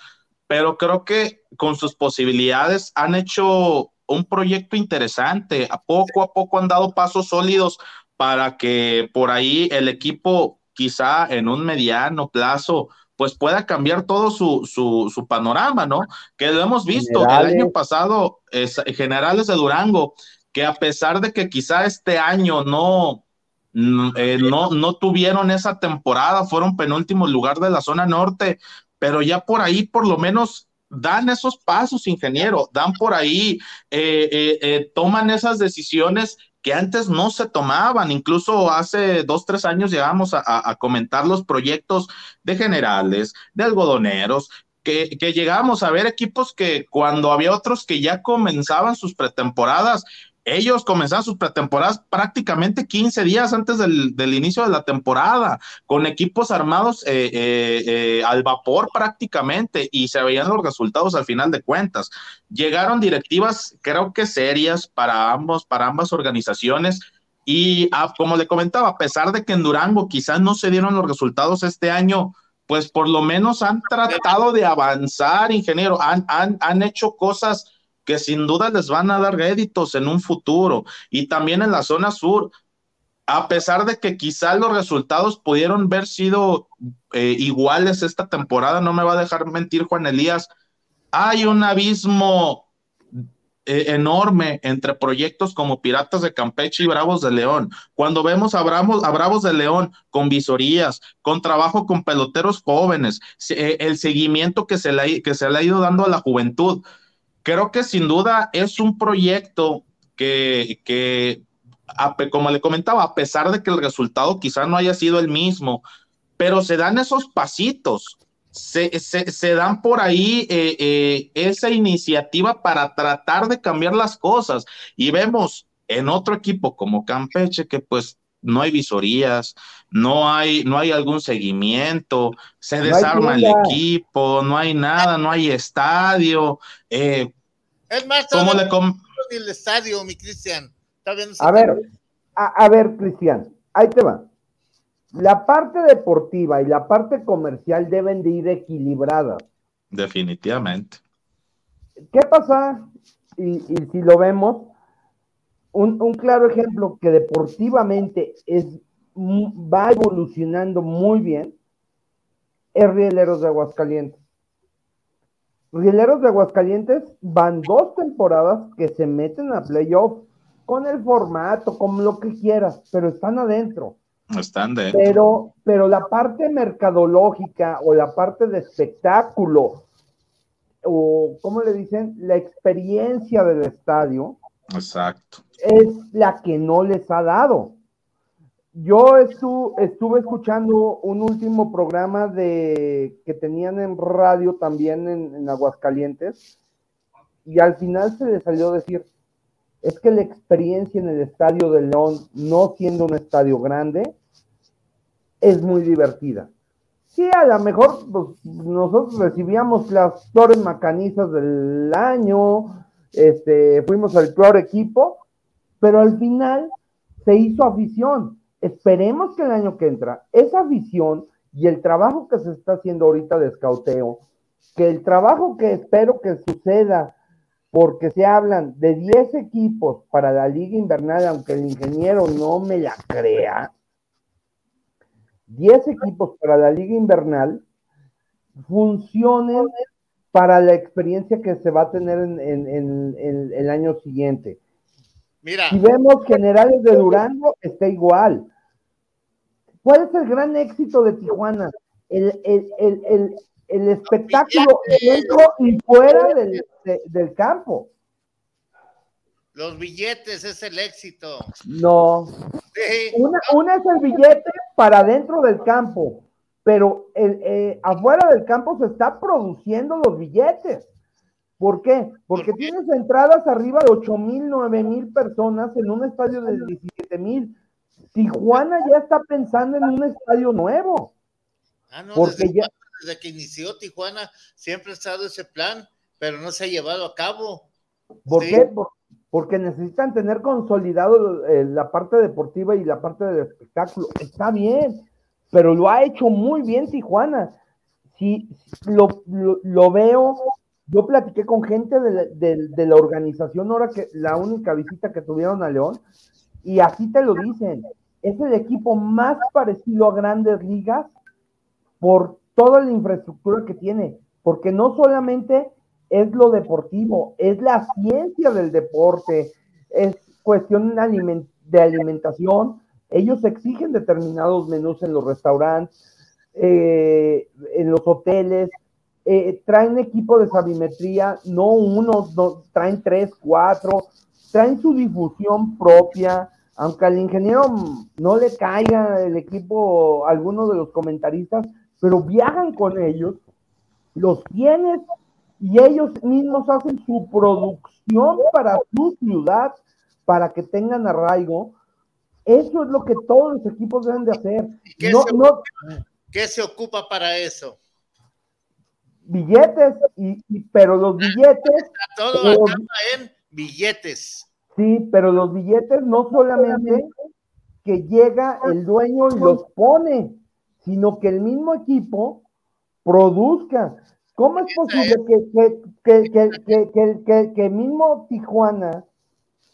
pero creo que con sus posibilidades han hecho un proyecto interesante. A poco a poco han dado pasos sólidos para que por ahí el equipo quizá en un mediano plazo pues pueda cambiar todo su, su, su, panorama, ¿no? Que lo hemos visto generales. el año pasado, es, generales de Durango, que a pesar de que quizá este año no, eh, no, no tuvieron esa temporada, fueron penúltimo lugar de la zona norte, pero ya por ahí por lo menos dan esos pasos, ingeniero, dan por ahí, eh, eh, eh, toman esas decisiones que antes no se tomaban, incluso hace dos, tres años llegamos a, comentar los proyectos de generales, de algodoneros, que, que llegamos a ver equipos que cuando había otros que ya comenzaban sus pretemporadas, ellos comenzaron sus pretemporadas prácticamente 15 días antes del, del, inicio de la temporada, con equipos armados eh, eh, eh, al vapor prácticamente, y se veían los resultados al final de cuentas. Llegaron directivas, creo que serias para ambos, para ambas organizaciones. Y ah, como le comentaba, a pesar de que en Durango quizás no se dieron los resultados este año, pues por lo menos han tratado de avanzar, ingeniero, han, han, han hecho cosas que sin duda les van a dar réditos en un futuro. Y también en la zona sur, a pesar de que quizá los resultados pudieron haber sido eh, iguales esta temporada, no me va a dejar mentir Juan Elías, hay un abismo eh, enorme entre proyectos como Piratas de Campeche y Bravos de León. Cuando vemos a Bravos, a Bravos de León con visorías, con trabajo con peloteros jóvenes, eh, el seguimiento que se, le, que se le ha ido dando a la juventud, creo que sin duda es un proyecto que, que a, como le comentaba, a pesar de que el resultado quizá no haya sido el mismo, pero se dan esos pasitos, se, se, se dan por ahí eh, eh, esa iniciativa para tratar de cambiar las cosas. Y vemos en otro equipo como Campeche que pues no hay visorías, no hay, no hay algún seguimiento, se desarma el equipo, no hay nada, no hay estadio. Eh, es más, ¿cómo le com el estadio, mi Cristian. A ver, a, a ver, Cristian, ahí te va. La parte deportiva y la parte comercial deben de ir equilibradas. Definitivamente. ¿Qué pasa? Y, y si lo vemos, un, un, claro ejemplo que deportivamente es, va evolucionando muy bien es Rieleros de Aguascalientes. Rieleros de Aguascalientes van dos temporadas que se meten a playoff con el formato, con lo que quieras, pero están adentro. Están dentro. Pero, pero la parte mercadológica o la parte de espectáculo, o ¿cómo le dicen? La experiencia del estadio. Exacto. Es la que no les ha dado. Yo estu estuve escuchando un último programa de que tenían en radio también en, en, Aguascalientes y al final se les salió decir, es que la experiencia en el Estadio de León, no siendo un estadio grande, es muy divertida. Sí, a lo mejor pues, nosotros recibíamos las flores macanizas del año, este, fuimos al peor equipo, pero al final se hizo afición. Esperemos que el año que entra, esa afición y el trabajo que se está haciendo ahorita de escauteo, que el trabajo que espero que suceda, porque se hablan de 10 equipos para la liga invernal, aunque el ingeniero no me la crea, 10 equipos para la liga invernal funcionen para la experiencia que se va a tener en, el año siguiente. Mira. Si vemos generales de Durango, está igual. ¿Cuál es el gran éxito de Tijuana? El, espectáculo dentro y fuera del, campo. Los billetes es el éxito. No. Una, una, es el billete para dentro del campo, pero el, eh, afuera del campo se está produciendo los billetes. ¿Por qué? Porque tienes entradas arriba de 8 mil, 9 mil personas en un estadio de 17 mil. Tijuana ya está pensando en un estadio nuevo. Ah, no, porque desde, ya... desde que inició Tijuana siempre ha estado ese plan, pero no se ha llevado a cabo. ¿Por qué? Porque necesitan tener consolidado eh, la parte deportiva y la parte del espectáculo. Está bien, pero lo ha hecho muy bien Tijuana. Si lo, lo, veo, yo platiqué con gente de, la organización ahora que la única visita que tuvieron a León, y así te lo dicen es el equipo más parecido a grandes ligas por toda la infraestructura que tiene, porque no solamente es lo deportivo, es la ciencia del deporte, es cuestión de alimentación, ellos exigen determinados menús en los restaurantes, eh, en los hoteles, eh, traen equipo de sabimetría, no uno, traen tres, cuatro, traen su difusión propia, aunque al ingeniero no le caiga el equipo alguno de los comentaristas, pero viajan con ellos, los tienes y ellos mismos hacen su producción para su ciudad, para que tengan arraigo. Eso es lo que todos los equipos deben de hacer. ¿Qué, no, se, ¿qué se ocupa para eso? Billetes, y, pero los billetes... Todo acaba en billetes. Sí, pero los billetes no solamente que llega el dueño y los pone, sino que el mismo equipo produzca. ¿Cómo es posible que, que, que, que mismo Tijuana,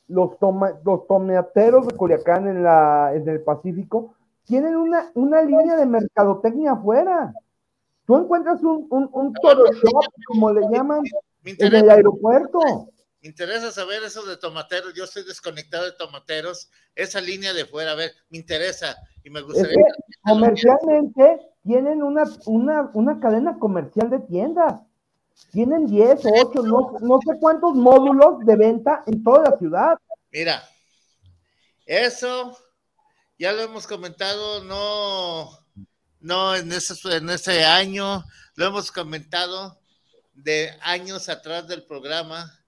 los, toma, los tomateros de Culiacán en, la, en el Pacífico, tienen una, una línea de mercadotecnia afuera? Tú encuentras un, un, un toro shop, como le llaman, en el aeropuerto interesa saber eso de tomateros. Yo estoy desconectado de tomateros. Esa línea de fuera, a ver, me interesa y me gustaría. comercialmente tienen una, una, una cadena comercial de tiendas. Tienen 10 o 8, no, no sé cuántos módulos de venta en toda la ciudad. Mira, eso ya lo hemos comentado, no, no en ese, en ese año, lo hemos comentado de años atrás del programa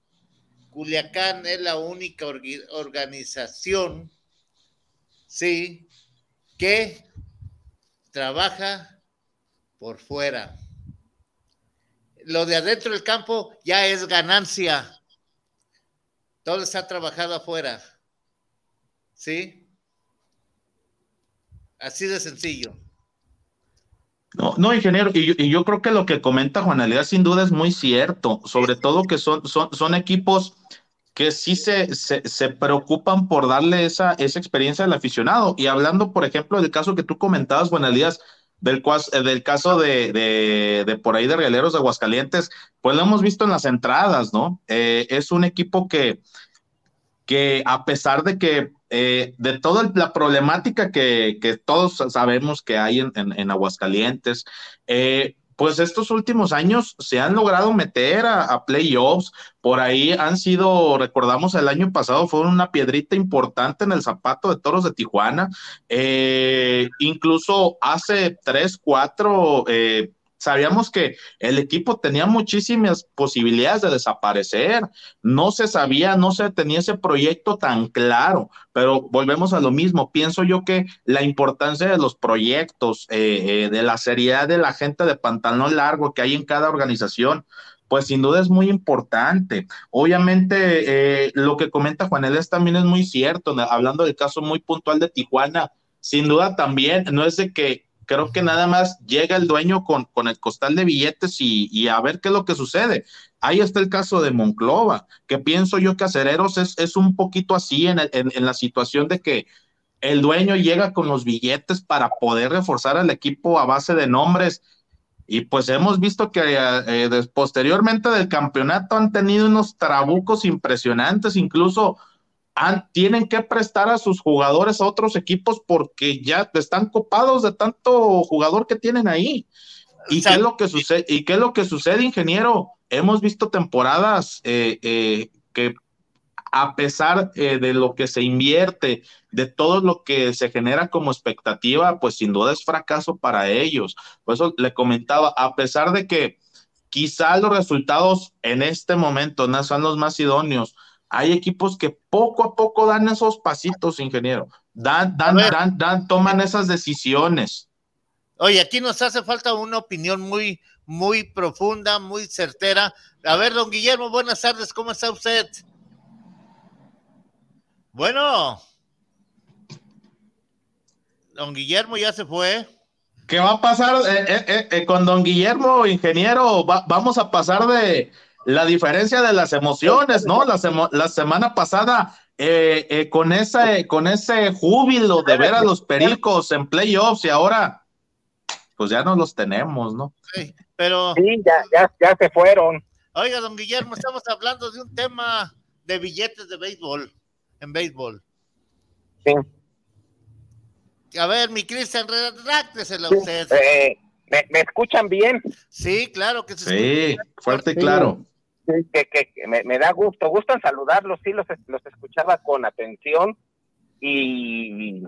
Culiacán es la única organización, sí, que trabaja por fuera. Lo de adentro del campo ya es ganancia. Todo está trabajado afuera. ¿Sí? Así de sencillo. No, no, ingeniero, y yo, creo que lo que comenta Juan Elías sin duda es muy cierto, sobre todo que son, son, equipos que sí se, se, preocupan por darle esa, esa experiencia al aficionado. Y hablando, por ejemplo, del caso que tú comentabas, Juan Elías, del, eh, del caso de, de, por ahí de Realeros de Aguascalientes, pues lo hemos visto en las entradas, ¿no? Eh, es un equipo que, que a pesar de que eh, de toda la problemática que, que, todos sabemos que hay en, en, Aguascalientes, eh, pues estos últimos años se han logrado meter a, playoffs. Por ahí han sido, recordamos el año pasado, fueron una piedrita importante en el zapato de toros de Tijuana. Eh, incluso hace tres, cuatro sabíamos que el equipo tenía muchísimas posibilidades de desaparecer. No se sabía, no se tenía ese proyecto tan claro, pero volvemos a lo mismo. Pienso yo que la importancia de los proyectos, eh, eh, de la seriedad de la gente de pantalón largo que hay en cada organización, pues sin duda es muy importante. Obviamente, eh, lo que comenta Juan Elías también es muy cierto, hablando del caso muy puntual de Tijuana, sin duda también, no es de que creo que nada más llega el dueño con, con el costal de billetes y, a ver qué es lo que sucede. Ahí está el caso de Monclova, que pienso yo que Acereros es, es un poquito así en, en, la situación de que el dueño llega con los billetes para poder reforzar al equipo a base de nombres. Y pues hemos visto que eh, posteriormente del campeonato han tenido unos trabucos impresionantes, incluso tienen que prestar a sus jugadores a otros equipos porque ya están copados de tanto jugador que tienen ahí. ¿Y qué es lo que sucede? ¿Y qué es lo que sucede, ingeniero? Hemos visto temporadas eh, eh, que a pesar eh, de lo que se invierte, de todo lo que se genera como expectativa, pues sin duda es fracaso para ellos. Por eso le comentaba, a pesar de que quizá los resultados en este momento no son los más idóneos, hay equipos que poco a poco dan esos pasitos, ingeniero. Dan, dan, dan, dan, toman esas decisiones. Oye, aquí nos hace falta una opinión muy, muy profunda, muy certera. A ver, don Guillermo, buenas tardes, ¿cómo está usted? Bueno, don Guillermo ya se fue. ¿Qué va a pasar eh, eh, eh, con don Guillermo, ingeniero? vamos a pasar de, la diferencia de las emociones, ¿no? La, la semana pasada, eh, eh, con, ese, con ese júbilo de ver a los pericos en playoffs y ahora, pues ya no los tenemos, ¿no? Sí, pero. Sí, ya, ya, ya se fueron. Oiga, don Guillermo, estamos hablando de un tema de billetes de béisbol, en béisbol. Sí. A ver, mi Cristian, redactesela usted. Eh, ¿me, escuchan bien? Sí, claro que sí. Sí, fuerte y claro que, que, me, da gusto, gusto en saludarlos, sí, los, los escuchaba con atención y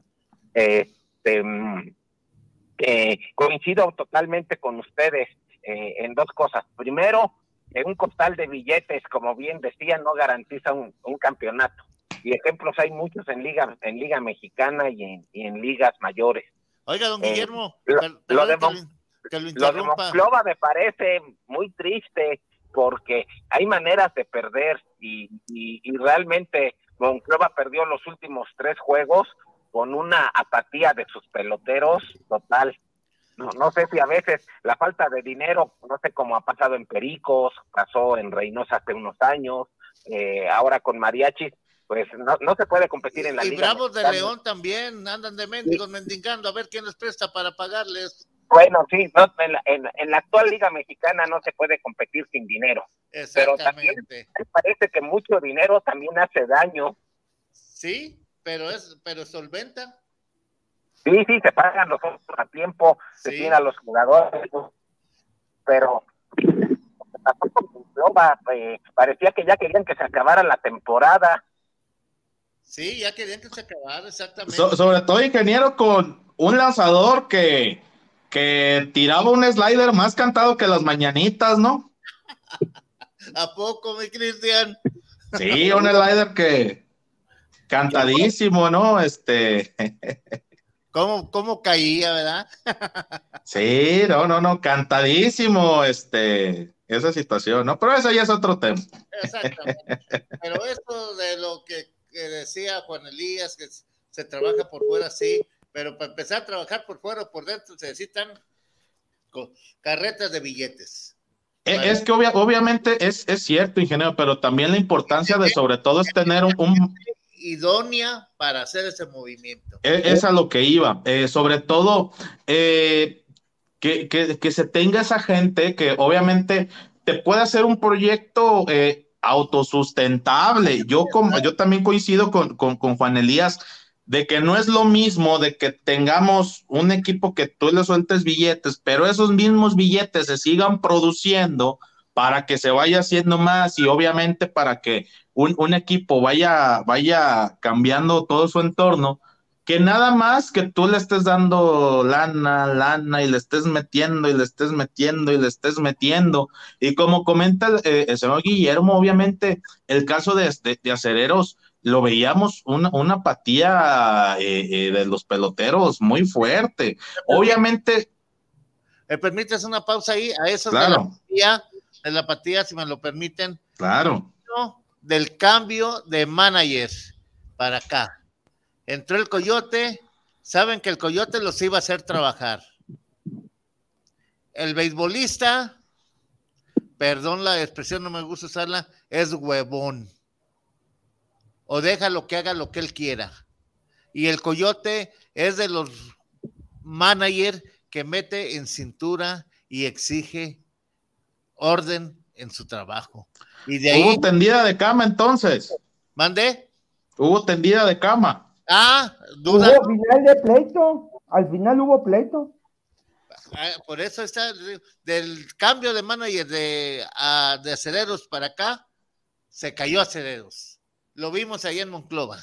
este, mm, coincido totalmente con ustedes eh, en dos cosas. Primero, un costal de billetes, como bien decía, no garantiza un, campeonato. Y ejemplos hay muchos en liga, en liga mexicana y en, en ligas mayores. Oiga, don eh, Guillermo, lo, de, Monclova me parece muy triste porque hay maneras de perder y, realmente Monclova perdió los últimos tres juegos con una apatía de sus peloteros total. No, no sé si a veces la falta de dinero, no sé cómo ha pasado en Pericos, pasó en Reynosa hace unos años, eh, ahora con Mariachi, pues no, no se puede competir en la y liga. Y Bravos de León también andan de mendigos mendigando a ver quién les presta para pagarles. Bueno, sí, en, la, actual Liga Mexicana no se puede competir sin dinero. Pero también me parece que mucho dinero también hace daño. Sí, pero es pero solventa. Sí, sí, se pagan los otros a tiempo, se tienen a los jugadores, pero eh, parecía que ya querían que se acabara la temporada. Sí, ya querían que se acabara, exactamente. sobre todo, ingeniero, con un lanzador que que tiraba un slider más cantado que las mañanitas, ¿no? ¿A poco, mi Cristian? Sí, un slider que cantadísimo, ¿no? Este. ¿Cómo, cómo caía, verdad? sí, no, no, no, cantadísimo, este, esa situación, ¿no? Pero eso ya es otro tema. Exactamente. Pero esto de lo que, que decía Juan Elías, que se trabaja por fuera, sí, pero para empezar a trabajar por fuera o por dentro se necesitan carretas de billetes. E, es que obviamente es, es, cierto, ingeniero, pero también la importancia de sobre todo es tener un... idónea para hacer ese movimiento. E, es, a lo que iba. Eh, sobre todo, eh, que, que, se tenga esa gente que obviamente te puede hacer un proyecto eh, autosustentable. Yo, como, yo también coincido con, con, con Juan Elías de que no es lo mismo de que tengamos un equipo que tú le sueltes billetes, pero esos mismos billetes se sigan produciendo para que se vaya haciendo más y obviamente para que un, equipo vaya, vaya cambiando todo su entorno, que nada más que tú le estés dando lana, lana y le estés metiendo y le estés metiendo y le estés metiendo. Y como comenta el, eh, señor Guillermo, obviamente el caso de, de, acereros lo veíamos una, una apatía eh, eh, de los peloteros muy fuerte. Obviamente. ¿Me permites una pausa ahí? A eso de la apatía, de la apatía, si me lo permiten. Claro. Del cambio de manager para acá Entró el coyote, saben que el coyote los iba a hacer trabajar. El beisbolista, perdón la expresión, no me gusta usarla, es huevón. O déjalo que haga lo que él quiera. Y el coyote es de los managers que mete en cintura y exige orden en su trabajo. Y de ahí. Hubo tendida de cama entonces. ¿Mande? Hubo tendida de cama. Ah, duda. Hubo final de pleito. Al final hubo pleito. Ah, por eso está del cambio de manager de, de aceleros para acá, se cayó aceleros. Lo vimos ahí en Monclova.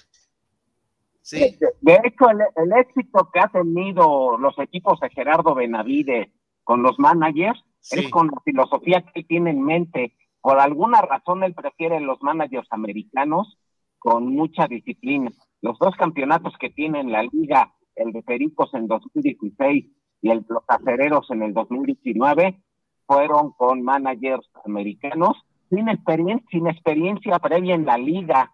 Sí. De, hecho, el, éxito que ha tenido los equipos de Gerardo Benavides con los managers es con la filosofía que él tiene en mente. Por alguna razón él prefiere los managers americanos con mucha disciplina. Los dos campeonatos que tiene en la liga, el de Pericos en 2016 y el de los acereros en el 2019, fueron con managers americanos sin experiencia, sin experiencia previa en la liga.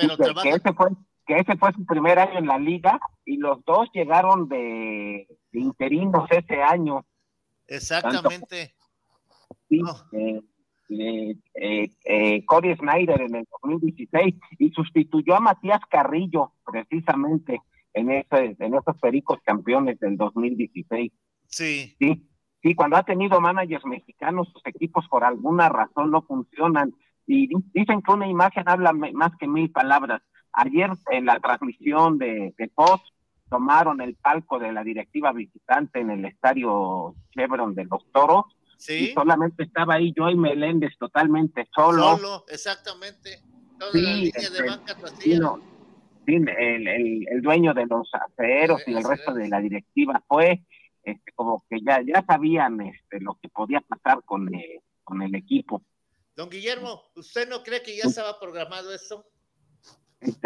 Pero que, ese fue, que ese fue su primer año en la liga y los dos llegaron de, interinos ese año. Exactamente. sí, eh, eh, eh, Cody Snyder en el 2016 y sustituyó a Matías Carrillo precisamente en, ese, en esos pericos campeones del 2016. Sí. Sí, sí, cuando ha tenido managers mexicanos, sus equipos por alguna razón no funcionan y dicen que una imagen habla más que mil palabras. Ayer en la transmisión de, de Post tomaron el palco de la directiva visitante en el estadio Chevron de los Toros Sí. solamente estaba ahí Joy Meléndez totalmente solo. Solo, exactamente. sí, el, dueño de los aceros y el resto de la directiva fue este, como que ya, ya sabían este, lo que podía pasar con, eh, con el equipo. Don Guillermo, ¿usted no cree que ya estaba programado? Este,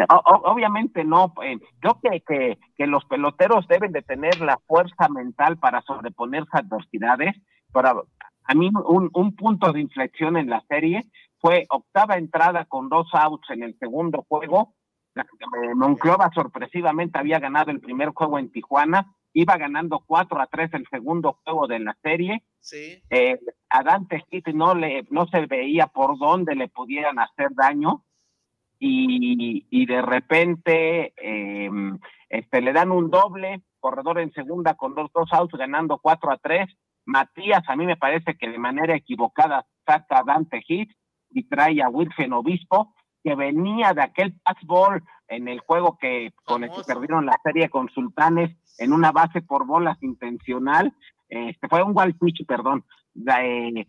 obviamente no. Eh, yo creo que, que los peloteros deben de tener la fuerza mental para sobreponerse a adversidades a mí un, punto de inflexión en la serie fue octava entrada con dos outs en el segundo juego. Monclova sorpresivamente había ganado el primer juego en Tijuana, iba ganando 4 a 3 el segundo juego de la serie. Sí. Eh, a Dante Hit no, le, no se veía por dónde le pudieran hacer daño y, de repente em, este, le dan un doble, corredor en segunda con dos, dos outs ganando 4 a 3 Matías, a mí me parece que de manera equivocada saca a Dante Hit y trae a Wilfen Obispo, que venía de aquel passball en el juego que con el que perdieron la serie con Sultanes en una base por bolas intencional. Este fue un wild pitch, perdón, eh,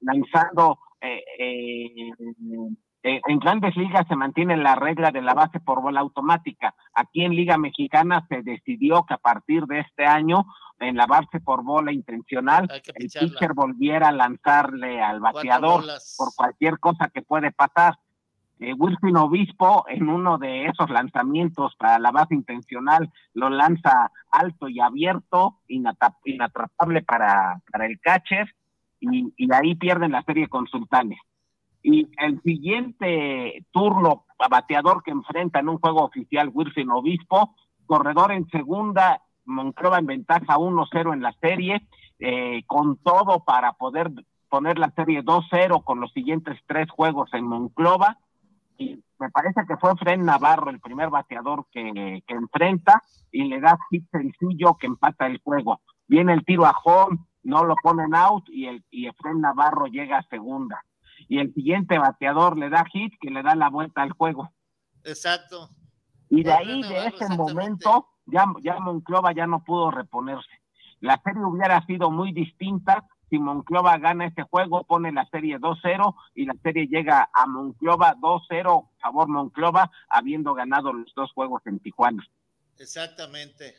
lanzando eh, eh, en grandes ligas se mantiene la regla de la base por bola automática. Aquí en Liga Mexicana se decidió que a partir de este año en la base por bola intencional, el pitcher volviera a lanzarle al bateador por cualquier cosa que puede pasar. Eh, Wilson Obispo en uno de esos lanzamientos para la base intencional lo lanza alto y abierto, inatrapable para, para el catcher, y, ahí pierden la serie con Sultanes. Y el siguiente turno bateador que enfrenta en un juego oficial Wilson Obispo, corredor en segunda Monclova en ventaja 1-0 en la serie, eh, con todo para poder poner la serie 2-0 con los siguientes tres juegos en Monclova. Y me parece que fue Fred Navarro el primer bateador que, enfrenta y le da hit sencillo que empata el juego. Viene el tiro a home, no lo ponen out y el y Fred Navarro llega a segunda. Y el siguiente bateador le da hit que le da la vuelta al juego. Exacto. Y de ahí, de ese momento, ya, ya Monclova ya no pudo reponerse. La serie hubiera sido muy distinta si Monclova gana este juego, pone la serie 2-0 y la serie llega a Monclova 2-0, favor Monclova, habiendo ganado los dos juegos en Tijuana. Exactamente.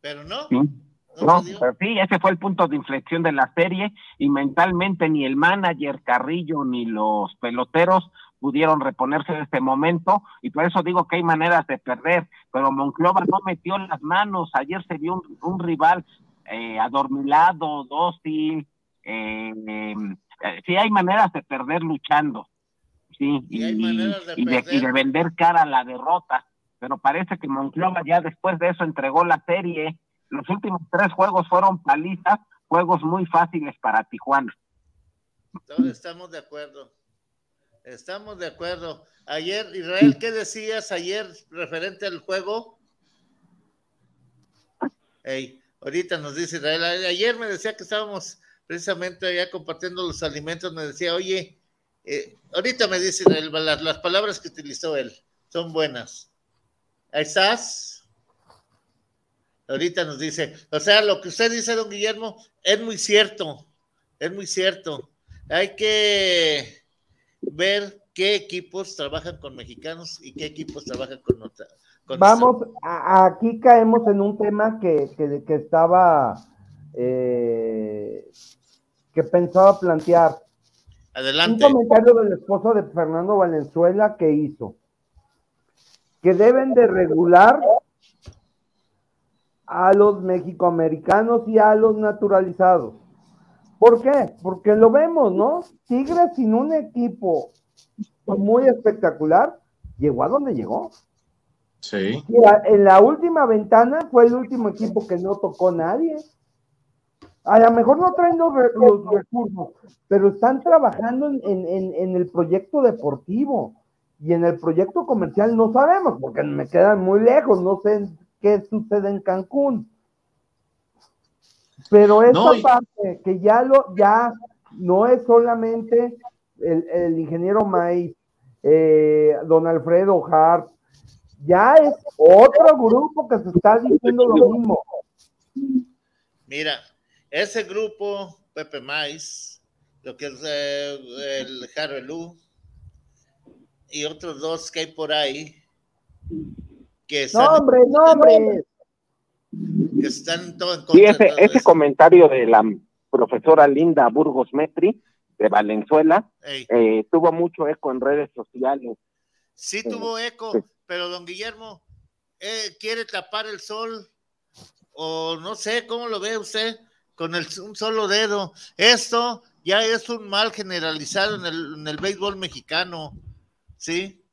Pero no. No, pero sí, ese fue el punto de inflexión de la serie y mentalmente ni el manager Carrillo ni los peloteros pudieron reponerse de este momento y por eso digo que hay maneras de perder, pero Monclova no metió las manos, ayer se vio un, rival eh, adormilado, dócil, eh, em, eh, sí hay maneras de perder luchando, sí, y, de, y de vender cara a la derrota, pero parece que Monclova ya después de eso entregó la serie los últimos tres juegos fueron palizas, juegos muy fáciles para Tijuana. estamos de acuerdo. Estamos de acuerdo. Ayer, Israel, ¿qué decías ayer referente al juego? Hey, ahorita nos dice Israel, ayer me decía que estábamos precisamente allá compartiendo los alimentos, me decía, oye, eh, ahorita me dice Israel, las, las palabras que utilizó él son buenas. ¿Ahí estás? Ahorita nos dice, o sea, lo que usted dice, don Guillermo, es muy cierto, es muy cierto. Hay que ver qué equipos trabajan con mexicanos y qué equipos trabajan con Vamos, aquí caemos en un tema que, que, estaba, eh, que pensaba plantear. Adelante. Un comentario del esposo de Fernando Valenzuela que hizo que deben de regular a los mexicoamericanos y a los naturalizados. ¿Por qué? Porque lo vemos, ¿no? Tigres sin un equipo muy espectacular, llegó a donde llegó. Sí. en la última ventana fue el último equipo que no tocó nadie. A lo mejor no traen los, recursos, pero están trabajando en, en, el proyecto deportivo y en el proyecto comercial no sabemos, porque me quedan muy lejos, no sé qué sucede en Cancún. Pero esta parte que ya lo, ya no es solamente el, ingeniero May, eh, don Alfredo Hart, ya es otro grupo que se está diciendo lo mismo. Mira, ese grupo, Pepe Mais, lo que es eh, el Harrelú y otros dos que hay por ahí, que nombre, nombre. Que están todo en contra. ese, ese comentario de la profesora Linda Burgos Metri de Valenzuela eh, tuvo mucho eco en redes sociales. Sí, tuvo eco, pero don Guillermo eh, quiere tapar el sol o no sé cómo lo ve usted con el, un solo dedo. Esto ya es un mal generalizado en el, en el béisbol mexicano, ¿sí?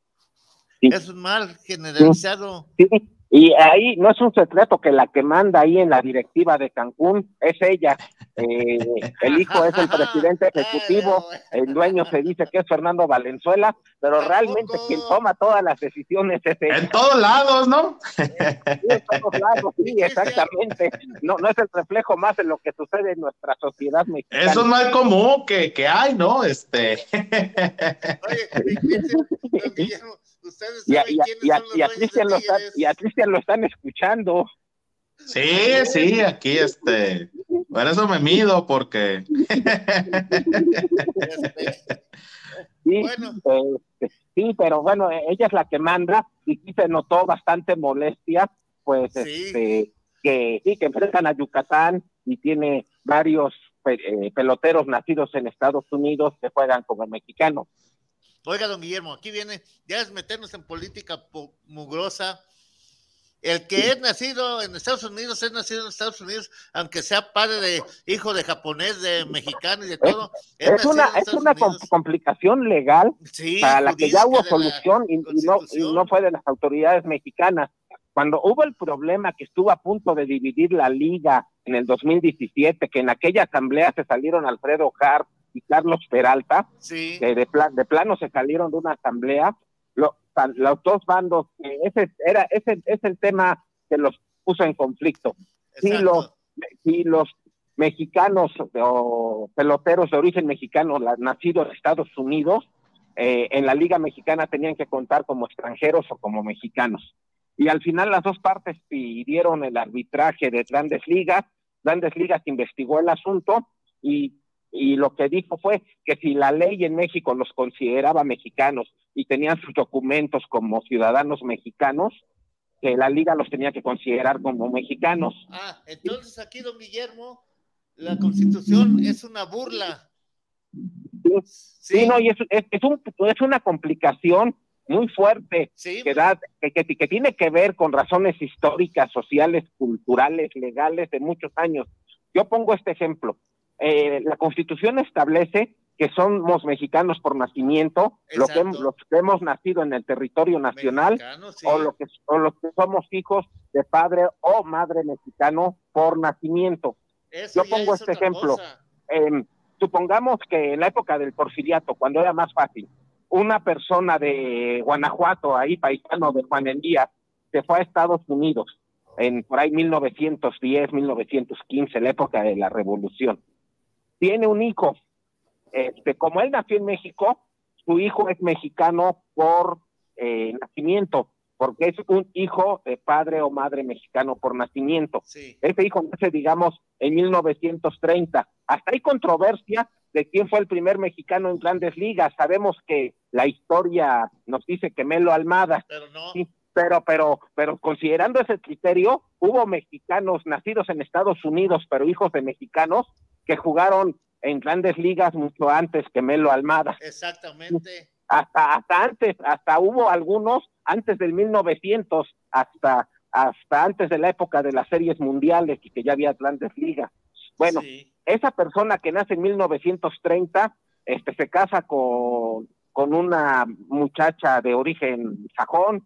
Es un mal generalizado. Sí. Y ahí no es un secreto que la que manda ahí en la directiva de Cancún es ella. Eh, el hijo es el presidente ejecutivo, el dueño se dice que es Fernando Valenzuela, pero realmente quien toma todas las decisiones es ella. En todos lados, ¿no? en todos lados, sí, exactamente. No, no es el reflejo más de lo que sucede en nuestra sociedad mexicana. Eso es mal común que, que hay, ¿no? Este. Oye, Ustedes y a, Cristian lo, están escuchando. Sí, sí, aquí este. Por eso me mido, porque. sí, este, sí, pero bueno, ella es la que manda y sí se notó bastante molestia, pues, este, que sí, que enfrentan a Yucatán y tiene varios eh, peloteros nacidos en Estados Unidos que juegan como mexicanos. Oiga, don Guillermo, aquí viene, ya es meternos en política mugrosa. El que es nacido en Estados Unidos es nacido en Estados Unidos, aunque sea padre de hijo de japonés, de mexicano y de todo. Es, una, es una complicación legal para la que ya hubo solución y, no, y no fue de las autoridades mexicanas. Cuando hubo el problema que estuvo a punto de dividir la liga en el 2017, que en aquella asamblea se salieron Alfredo Hart, y Carlos Peralta, que de, de plano se salieron de una asamblea, lo, los dos bandos, ese era ese es el tema que los puso en conflicto. Si los, si los mexicanos o peloteros de origen mexicano nacidos en Estados Unidos, eh, en la Liga Mexicana tenían que contar como extranjeros o como mexicanos. Y al final las dos partes pidieron el arbitraje de grandes ligas, grandes ligas investigó el asunto y y lo que dijo fue que si la ley en México los consideraba mexicanos y tenían sus documentos como ciudadanos mexicanos, que la liga los tenía que considerar como mexicanos. Ah, entonces aquí, don Guillermo, la constitución es una burla. Sí, no, y es, es, es una complicación muy fuerte que, da, que, que, tiene que ver con razones históricas, sociales, culturales, legales de muchos años. Yo pongo este ejemplo. Eh, la Constitución establece que somos mexicanos por nacimiento, lo que, los que hemos nacido en el territorio nacional, o, lo que, o los que somos hijos de padre o madre mexicano por nacimiento. Yo pongo este ejemplo. Em, supongamos que en la época del porfiriato, cuando era más fácil, una persona de Guanajuato, ahí paisano de Juan Elías, se fue a Estados Unidos en por ahí 1910, 1915, la época de la revolución. Tiene un hijo. Este, como él nació en México, su hijo es mexicano por eh, nacimiento, porque es un hijo de padre o madre mexicano por nacimiento. Ese hijo nace, digamos, en 1930. Hasta hay controversia de quién fue el primer mexicano en grandes ligas. Sabemos que la historia nos dice que Melo Almada. Pero no. pero, pero, pero considerando ese criterio, hubo mexicanos nacidos en Estados Unidos, pero hijos de mexicanos, que jugaron en grandes ligas mucho antes que Melo Almada. Exactamente. Hasta, hasta antes, hasta hubo algunos antes del 1900, hasta, hasta antes de la época de las series mundiales y que ya había grandes ligas. Bueno, esa persona que nace en 1930, este, se casa con, con una muchacha de origen sajón,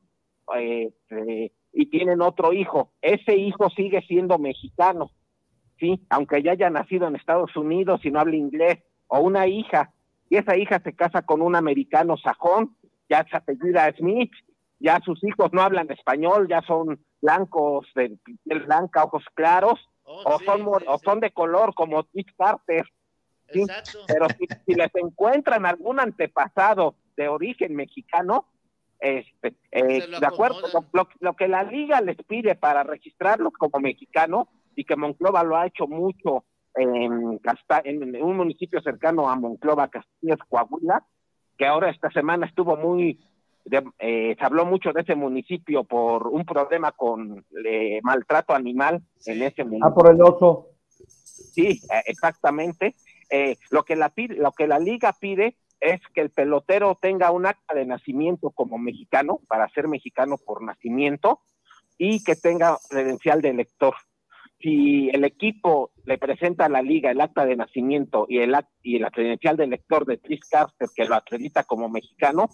este, y tienen otro hijo. Ese hijo sigue siendo mexicano, sí, aunque ya haya nacido en Estados Unidos y no hable inglés, o una hija, y esa hija se casa con un americano sajón, ya se apellida Smith, ya sus hijos no hablan español, ya son blancos, de piel blanca, ojos claros, Oh, o, son, o son de color como Dick Carter. Pero si, les encuentran algún antepasado de origen mexicano, este, eh, de acuerdo, lo, lo, que la liga les pide para registrarlos como mexicano y que Monclova lo ha hecho mucho en, en un municipio cercano a Monclova, Castillas, Coahuila, que ahora esta semana estuvo muy eh, se habló mucho de ese municipio por un problema con eh, maltrato animal en ese municipio. Ah, por el oso. Sí, eh, exactamente. lo que la lo que la liga pide es que el pelotero tenga un acta de nacimiento como mexicano para ser mexicano por nacimiento y que tenga credencial de elector. Si el equipo le presenta a la liga el acta de nacimiento y el y la credencial de elector de Chris Carter que lo acredita como mexicano,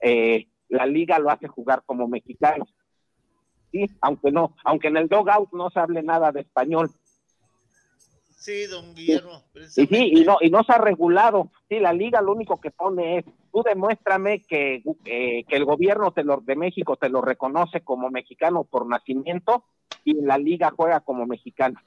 eh, la liga lo hace jugar como mexicano. Sí, aunque no, aunque en el dogout no se hable nada de español. Sí, don Guillermo. Sí, y no, y no se ha regulado. Sí, la liga lo único que pone es, tú demuéstrame que, eh, que el gobierno te lo, de México te lo reconoce como mexicano por nacimiento y la liga juega como mexicano.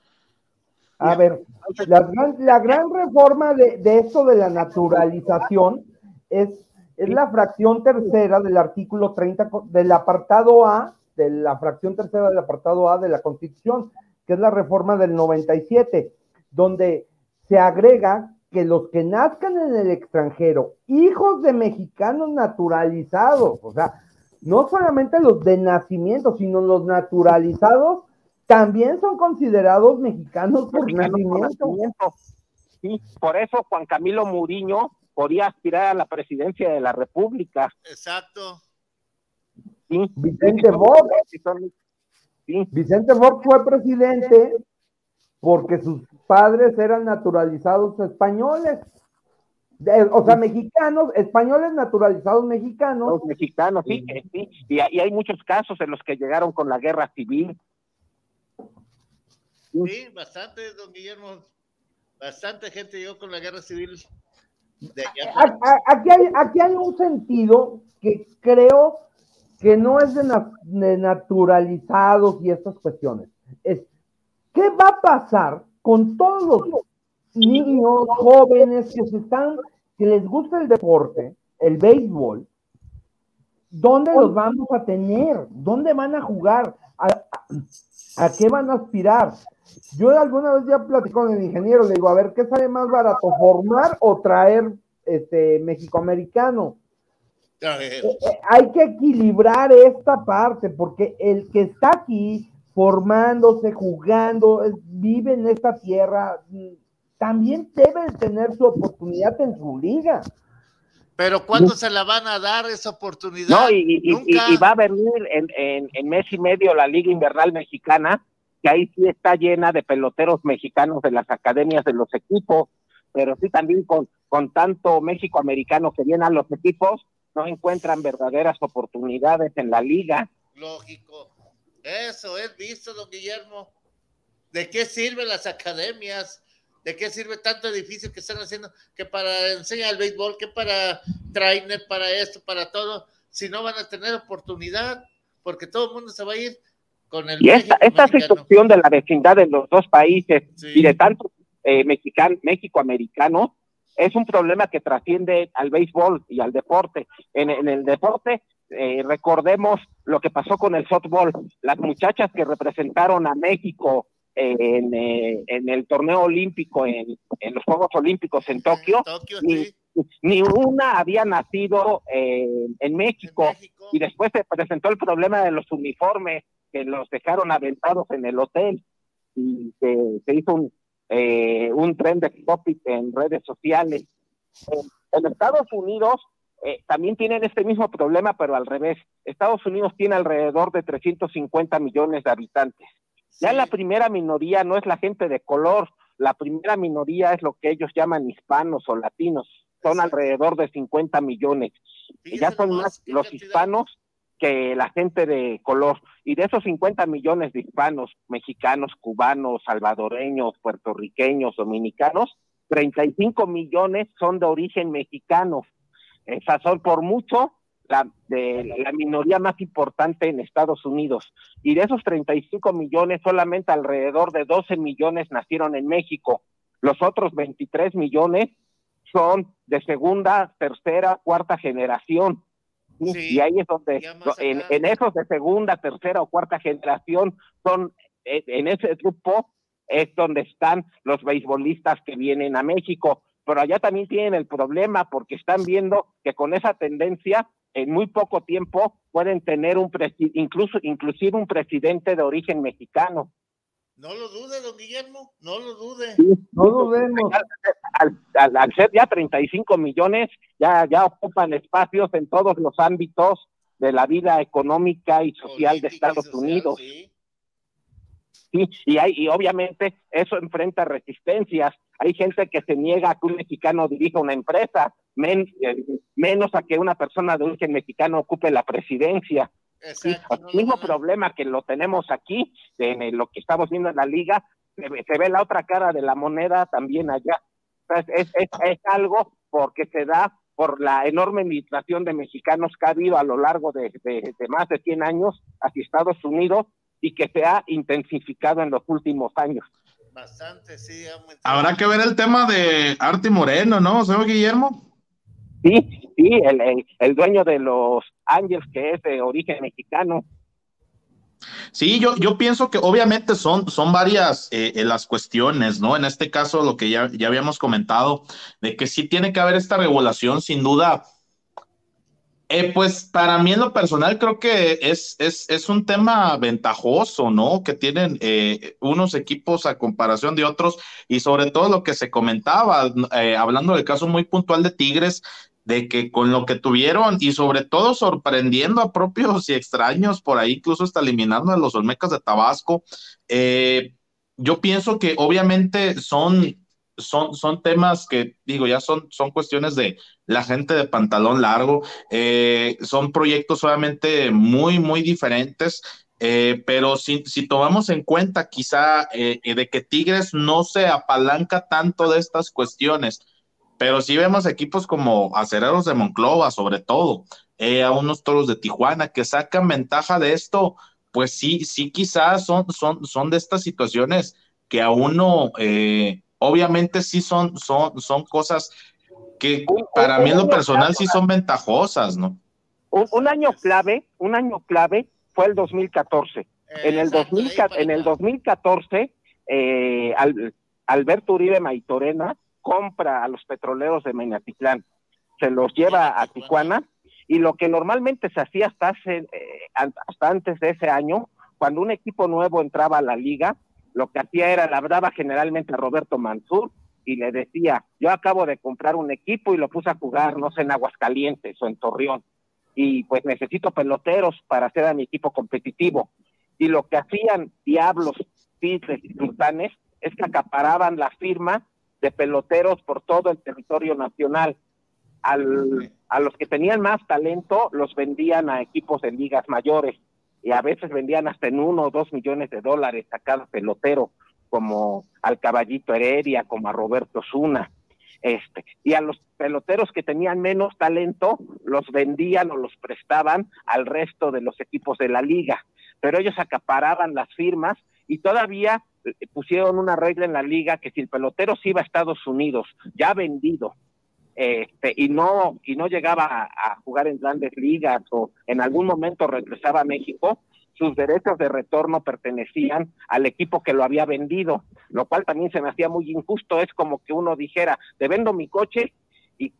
A ver, la gran, la gran reforma de, de esto de la naturalización es es la fracción tercera del artículo 30 del apartado A, de la fracción tercera del apartado A de la Constitución, que es la reforma del 97, donde se agrega que los que nazcan en el extranjero, hijos de mexicanos naturalizados, o sea, no solamente los de nacimiento, sino los naturalizados, también son considerados mexicanos por nacimiento. Sí, por eso Juan Camilo Muriño podía aspirar a la presidencia de la República. Exacto. Sí. Vicente Fox. Vicente Fox fue presidente porque sus padres eran naturalizados españoles. o sea, mexicanos, españoles naturalizados mexicanos. Los mexicanos, sí, sí. Y, y, hay muchos casos en los que llegaron con la guerra civil. Sí, bastante, don Guillermo. Bastante gente llegó con la guerra civil Aquí hay, aquí hay un sentido que creo que no es de, naturalizados y estas cuestiones. Es, ¿qué va a pasar con todos los niños, jóvenes que se están, que les gusta el deporte, el béisbol? ¿Dónde los vamos a tener? ¿Dónde van a jugar? a qué van a aspirar? Yo alguna vez ya platicé con el ingeniero, le digo, a ver, ¿qué sale más barato, formar o traer este mexicoamericano? eh, eh, hay que equilibrar esta parte, porque el que está aquí formándose, jugando, vive en esta tierra, también debe tener su oportunidad en su liga. Pero ¿cuándo se la van a dar esa oportunidad? No, y, y, va a venir en, en, mes y medio la Liga Invernal Mexicana, que ahí sí está llena de peloteros mexicanos de las academias de los equipos, pero sí también con, con tanto México americano que viene a los equipos, no encuentran verdaderas oportunidades en la liga. Lógico. Eso es visto, don Guillermo. ¿De qué sirven las academias? ¿De qué sirve tanto edificio que están haciendo? Que para enseñar el béisbol, que para trainer, para esto, para todo, si no van a tener oportunidad, porque todo el mundo se va a ir con el. Y esta, esta situación de la vecindad de los dos países y de tanto eh, México americano es un problema que trasciende al béisbol y al deporte. En, el deporte, eh, recordemos lo que pasó con el softball. Las muchachas que representaron a México en, eh, en el torneo olímpico, en, en, los Juegos Olímpicos en Tokio, ni, una había nacido eh, en, México, y después se presentó el problema de los uniformes que los dejaron aventados en el hotel y se, se hizo un, eh, un tren de topic en redes sociales. En, Estados Unidos eh, también tienen este mismo problema, pero al revés. Estados Unidos tiene alrededor de 350 millones de habitantes ya la primera minoría no es la gente de color, la primera minoría es lo que ellos llaman hispanos o latinos, son alrededor de 50 millones. ya son más los hispanos que la gente de color. Y de esos 50 millones de hispanos, mexicanos, cubanos, salvadoreños, puertorriqueños, dominicanos, 35 millones son de origen mexicano. Esas son por mucho la, de la minoría más importante en Estados Unidos. Y de esos 35 millones, solamente alrededor de 12 millones nacieron en México. Los otros 23 millones son de segunda, tercera, cuarta generación. y ahí es donde, en, en, esos de segunda, tercera o cuarta generación, son en ese grupo es donde están los beisbolistas que vienen a México. Pero allá también tienen el problema porque están viendo que con esa tendencia en muy poco tiempo pueden tener un incluso inclusive un presidente de origen mexicano. No lo dude, don Guillermo, no lo dude. no dudemos. Al, al, ser ya 35 millones, ya, ya ocupan espacios en todos los ámbitos de la vida económica y social de Estados Unidos. Sí. y, hay, y obviamente eso enfrenta resistencias. Hay gente que se niega a que un mexicano dirija una empresa, eh, menos a que una persona de origen mexicano ocupe la presidencia. el mismo problema que lo tenemos aquí, en lo que estamos viendo en la liga, se ve, la otra cara de la moneda también allá. es, es, algo porque se da por la enorme migración de mexicanos que ha habido a lo largo de, de, más de 100 años hacia Estados Unidos y que se ha intensificado en los últimos años. Bastante, sí. Habrá que ver el tema de Arte Moreno, ¿no, señor Guillermo? Sí, sí, el, el, dueño de los Ángeles, que es de origen mexicano. Sí, yo, yo pienso que obviamente son, son varias eh, eh, las cuestiones, ¿no? En este caso, lo que ya, ya habíamos comentado, de que sí tiene que haber esta regulación, sin duda, eh, pues para mí en lo personal creo que es, es, es un tema ventajoso, ¿no? Que tienen eh, unos equipos a comparación de otros y sobre todo lo que se comentaba, eh, hablando del caso muy puntual de Tigres, de que con lo que tuvieron y sobre todo sorprendiendo a propios y extraños por ahí, incluso hasta eliminando a los Olmecas de Tabasco, yo pienso que obviamente son son, son temas que, digo, ya son, son cuestiones de la gente de pantalón largo, eh, son proyectos obviamente muy, muy diferentes, eh, pero si, si, tomamos en cuenta quizá eh, de que Tigres no se apalanca tanto de estas cuestiones, pero si vemos equipos como Acereros de Monclova, sobre todo, a unos toros de Tijuana que sacan ventaja de esto, pues sí, sí, quizás son, son, son de estas situaciones que a uno obviamente sí son, son, son cosas que para mí en lo personal sí son ventajosas, ¿no? Un, año clave, un año clave fue el 2014. en el, 2000, en el 2014, eh, Alberto Uribe Maitorena compra a los petroleros de Meñatitlán, se los lleva a Tijuana Y lo que normalmente se hacía hasta, hace, eh, hasta antes de ese año, cuando un equipo nuevo entraba a la liga, lo que hacía era, la hablaba generalmente a Roberto Mansur y le decía, yo acabo de comprar un equipo y lo puse a jugar, no sé, en Aguascalientes o en Torreón, y pues necesito peloteros para hacer a mi equipo competitivo. Y lo que hacían Diablos, Tigres y Sultanes es que acaparaban la firma de peloteros por todo el territorio nacional. Al, a los que tenían más talento los vendían a equipos de ligas mayores y a veces vendían hasta en uno o dos millones de dólares a cada pelotero, como al Caballito Heredia, como a Roberto Zuna. Este, y a los peloteros que tenían menos talento los vendían o los prestaban al resto de los equipos de la liga, pero ellos acaparaban las firmas y todavía eh, pusieron una regla en la liga que si el pelotero se iba a Estados Unidos ya vendido este, y no y no llegaba a, jugar en grandes ligas o en algún momento regresaba a México, sus derechos de retorno pertenecían al equipo que lo había vendido, lo cual también se me hacía muy injusto. Es como que uno dijera, te vendo mi coche y,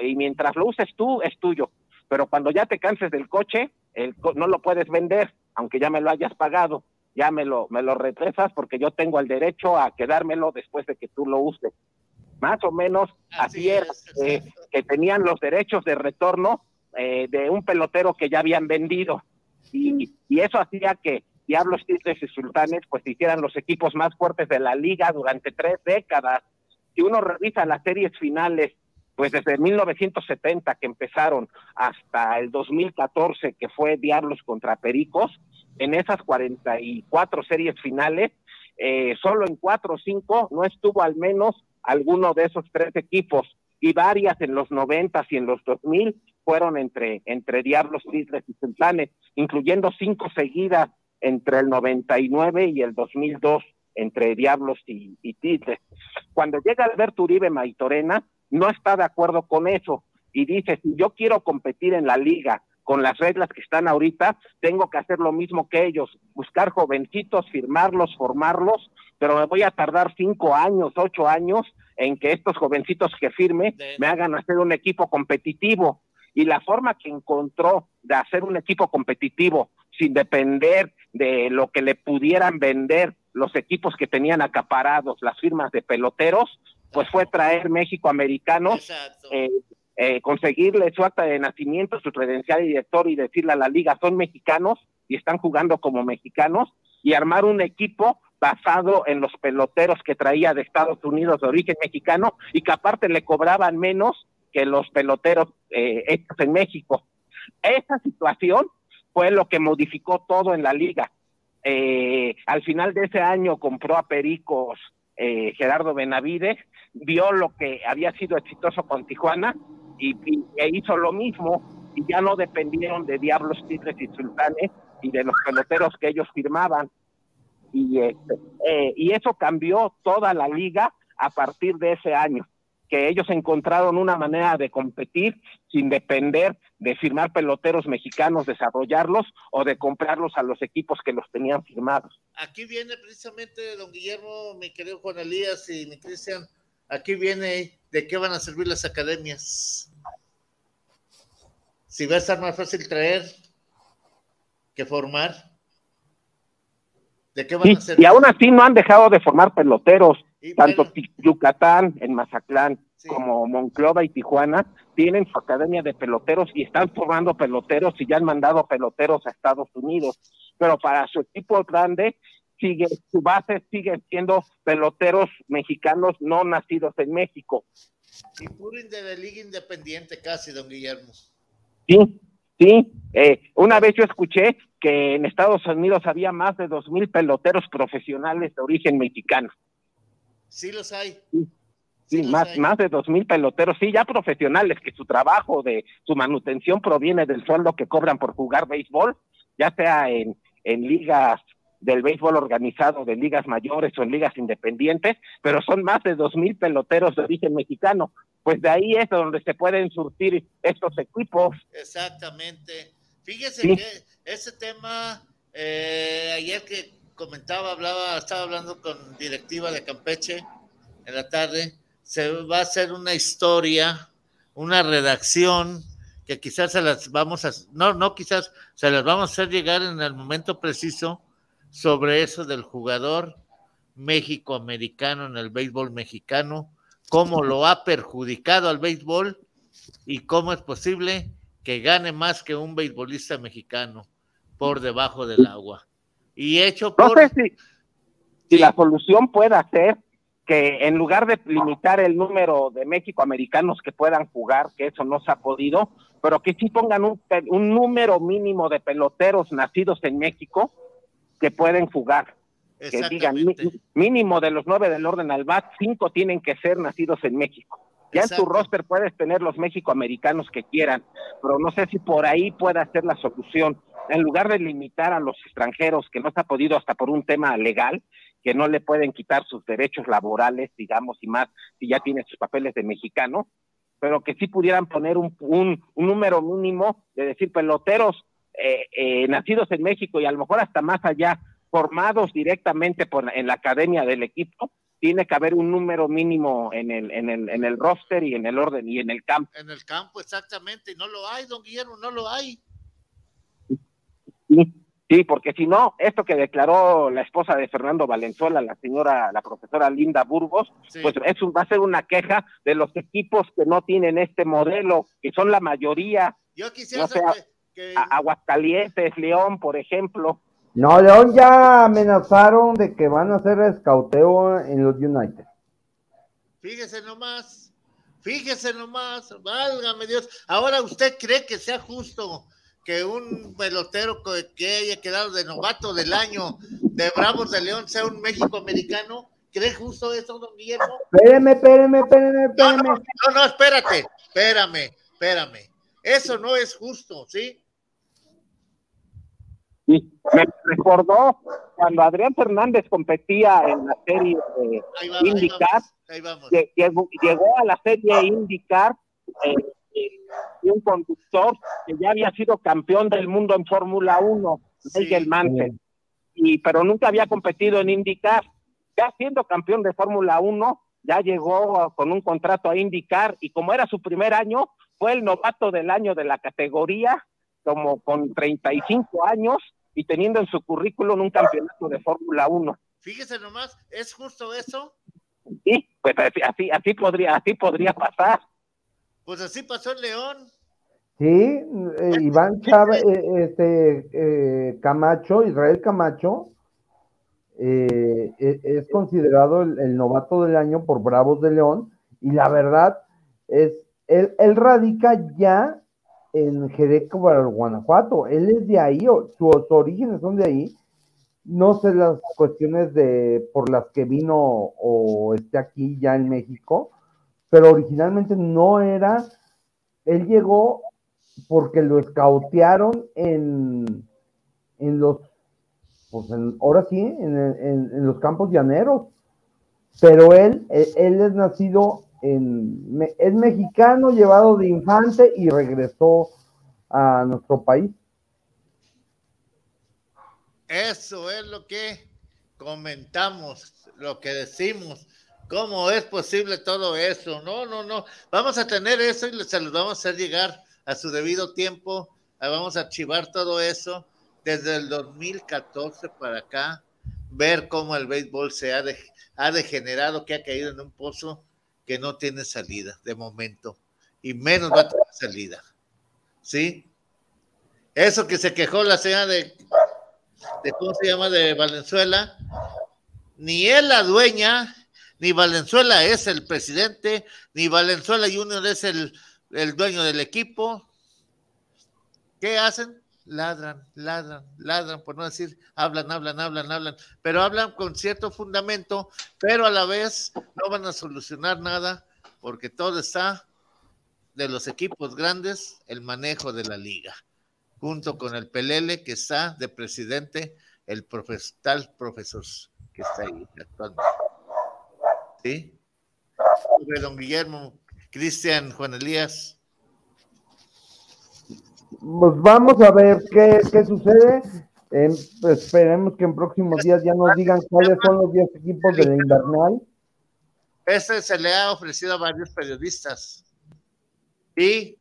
y mientras lo uses tú, es tuyo. Pero cuando ya te canses del coche, el, no lo puedes vender, aunque ya me lo hayas pagado. Ya me lo, me lo retresas porque yo tengo el derecho a quedármelo después de que tú lo uses más o menos así, era, eh, que tenían los derechos de retorno eh, de un pelotero que ya habían vendido. Y, eso hacía que Diablos Tigres y Sultanes pues hicieran los equipos más fuertes de la liga durante tres décadas. Si uno revisa las series finales, pues desde 1970 que empezaron hasta el 2014 que fue Diablos contra Pericos, en esas 44 series finales, eh, solo en cuatro o cinco no estuvo al menos alguno de esos tres equipos y varias en los noventas y en los dos mil fueron entre, entre Diablos, Tigres y Sultanes, incluyendo cinco seguidas entre el 99 y el 2002 entre Diablos y, y Tigres. Cuando llega Alberto Uribe Maitorena, no está de acuerdo con eso y dice, si yo quiero competir en la liga con las reglas que están ahorita, tengo que hacer lo mismo que ellos, buscar jovencitos, firmarlos, formarlos pero me voy a tardar cinco años, ocho años en que estos jovencitos que firme me hagan hacer un equipo competitivo. Y la forma que encontró de hacer un equipo competitivo sin depender de lo que le pudieran vender los equipos que tenían acaparados, las firmas de peloteros, pues fue traer México americanos, eh, eh, conseguirle su acta de nacimiento, su credencial de director y decirle a la liga, son mexicanos y están jugando como mexicanos, y armar un equipo basado en los peloteros que traía de Estados Unidos de origen mexicano y que aparte le cobraban menos que los peloteros eh, hechos en México. Esa situación fue lo que modificó todo en la liga. Eh, al final de ese año compró a Pericos eh, Gerardo Benavides, vio lo que había sido exitoso con Tijuana y, e hizo lo mismo y ya no dependieron de Diablos, Tigres y Sultanes y de los peloteros que ellos firmaban y, este, eh, y eso cambió toda la liga a partir de ese año, que ellos encontraron una manera de competir sin depender de firmar peloteros mexicanos, desarrollarlos o de comprarlos a los equipos que los tenían firmados. Aquí viene precisamente, don Guillermo, mi querido Juan Elías y mi Cristian, aquí viene de qué van a servir las academias. Si va a estar más fácil traer que formar. Y aún así no han dejado de formar peloteros, tanto Yucatán, en Mazatlán, como Monclova y Tijuana, tienen su academia de peloteros y están formando peloteros y ya han mandado peloteros a Estados Unidos. Pero para su equipo grande, sigue, su base sigue siendo peloteros mexicanos no nacidos en México. Y puro de liga independiente casi, don Guillermo. Sí, sí. Eh, una vez yo escuché que en Estados Unidos había más de dos mil peloteros profesionales de origen mexicano. Sí los hay. Sí, más, más de dos mil peloteros, sí, ya profesionales, que su trabajo de su manutención proviene del sueldo que cobran por jugar béisbol, ya sea en, en ligas del béisbol organizado, de ligas mayores o en ligas independientes, pero son más de dos mil peloteros de origen mexicano. Pues de ahí es donde se pueden surtir estos equipos. Exactamente. Fíjese que ese tema, eh, ayer que comentaba, hablaba, estaba hablando con directiva de Campeche en la tarde, se va a hacer una historia, una redacción que quizás se las vamos a, no, no quizás, se las vamos a hacer llegar en el momento preciso sobre eso del jugador México-americano en el béisbol mexicano, cómo lo ha perjudicado al béisbol y cómo es posible que gane más que un beisbolista mexicano por debajo del agua. Y hecho por... No sé si, si la solución pueda ser que en lugar de limitar el número de México-americanos que puedan jugar, que eso no se ha podido, pero que sí pongan un, un número mínimo de peloteros nacidos en México que pueden jugar que digan mínimo de los nueve del orden al BAT, cinco tienen que ser nacidos en México. Ya en tu roster puedes tener los México-americanos que quieran, pero no sé si por ahí pueda ser la solución. En lugar de limitar a los extranjeros, que no se ha podido hasta por un tema legal, que no le pueden quitar sus derechos laborales, digamos, y más si ya tiene sus papeles de mexicano, pero que sí pudieran poner un, un, número mínimo de decir peloteros eh, eh, nacidos en México y a lo mejor hasta más allá, formados directamente por, en la academia del equipo, tiene que haber un número mínimo en el, en el, en el roster y en el orden y en el campo. En el campo, exactamente, no lo hay, don Guillermo, no lo hay. Sí, porque si no, esto que declaró la esposa de Fernando Valenzuela, la señora, la profesora Linda Burgos, pues eso va a ser una queja de los equipos que no tienen este modelo, que son la mayoría. Yo quisiera que... Aguascalientes, León, por ejemplo. No, León ya amenazaron de que van a hacer escauteo en los United. Fíjese nomás, fíjese nomás, válgame Dios. Ahora, ¿usted cree que sea justo que un pelotero que haya quedado de novato del año de Bravos de León sea un México americano? ¿Cree justo eso, don Guillermo? Espéreme, espéreme, espéreme, espéreme. No, no, no, espérate, espérame, espérame. Eso no es justo, ¿sí? Me recordó cuando Adrián Fernández competía en la serie de IndyCar, llegó, a la serie IndyCar eh, eh, y un conductor que ya había sido campeón del mundo en Fórmula 1, Miguel Mansell, y, pero nunca había competido en IndyCar. Ya siendo campeón de Fórmula 1, ya llegó con un contrato a IndyCar y como era su primer año, fue el novato del año de la categoría, como con 35 años, y teniendo en su currículum un campeonato de Fórmula 1. Fíjese nomás, ¿es justo eso? Sí, pues así, así podría, así podría pasar. Pues así pasó en León. Sí, eh, Iván Chávez, eh, este eh, Camacho, Israel Camacho, e, es considerado el, novato del año por Bravos de León, y la verdad es, él, él radica ya en Jerez, Guanajuato. Él es de ahí, sus orígenes son de ahí. No sé las cuestiones de por las que vino o esté aquí ya en México, pero originalmente no era. Él llegó porque lo escautearon en, en los, pues ahora sí, en, en, los campos llaneros. Pero él, él es nacido es mexicano, llevado de infante y regresó a nuestro país. Eso es lo que comentamos, lo que decimos. ¿Cómo es posible todo eso? No, no, no. Vamos a tener eso y se los vamos a hacer llegar a su debido tiempo. Vamos a archivar todo eso desde el 2014 para acá, ver cómo el béisbol se ha, ha degenerado, que ha caído en un pozo que no tiene salida de momento y menos va a tener salida. ¿Sí? Eso que se quejó la señora de, de ¿cómo se llama? De Valenzuela, ni es la dueña, ni Valenzuela es el presidente, ni Valenzuela Junior es el, el dueño del equipo. ¿Qué hacen? Ladran, ladran, ladran, por no decir, hablan, hablan, hablan, hablan, pero hablan con cierto fundamento, pero a la vez no van a solucionar nada porque todo está de los equipos grandes, el manejo de la liga, junto con el Pelele que está de presidente, el profesor, tal profesor que está ahí actuando. ¿Sí? Don Guillermo, Cristian, Juan Elías. Pues vamos a ver qué, qué sucede. esperemos que en próximos días ya nos digan cuáles son los 10 equipos de la invernal. Este se le ha ofrecido a varios periodistas. Y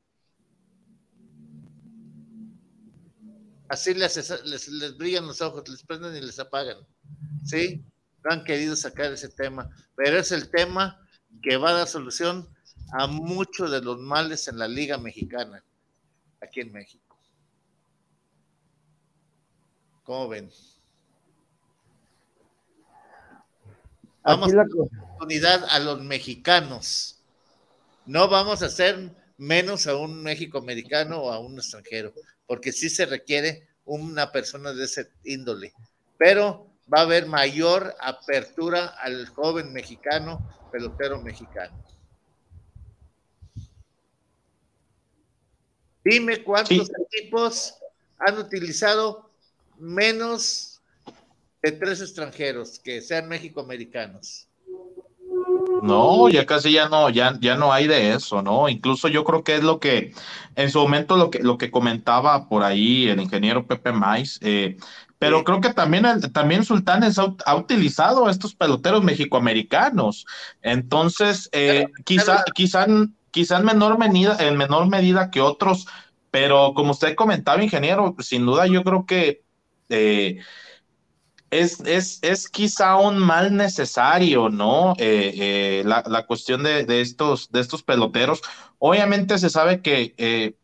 así les, les, les, brillan los ojos, les prenden y les apagan. ¿Sí? No han querido sacar ese tema, pero es el tema que va a dar solución a muchos de los males en la Liga Mexicana, aquí en México. ¿Cómo ven? Vamos a dar oportunidad a los mexicanos. No vamos a hacer menos a un México americano o a un extranjero, porque sí se requiere una persona de ese índole. Pero va a haber mayor apertura al joven mexicano, pelotero mexicano. Dime cuántos equipos han utilizado menos de tres extranjeros que sean mexicoamericanos. No, ya casi ya no, ya, ya no hay de eso, ¿no? Incluso yo creo que es lo que, en su momento lo que, lo que comentaba por ahí el ingeniero Pepe Mais, eh, pero creo que también, también Sultanes ha, utilizado estos peloteros mexicoamericanos. Entonces, eh, quizá, quizá, quizá en menor medida, en menor medida que otros, pero como usted comentaba, ingeniero, sin duda yo creo que eh, es, es, es, quizá un mal necesario, ¿no? Eh, la, cuestión de, de, estos, de estos peloteros. Obviamente se sabe que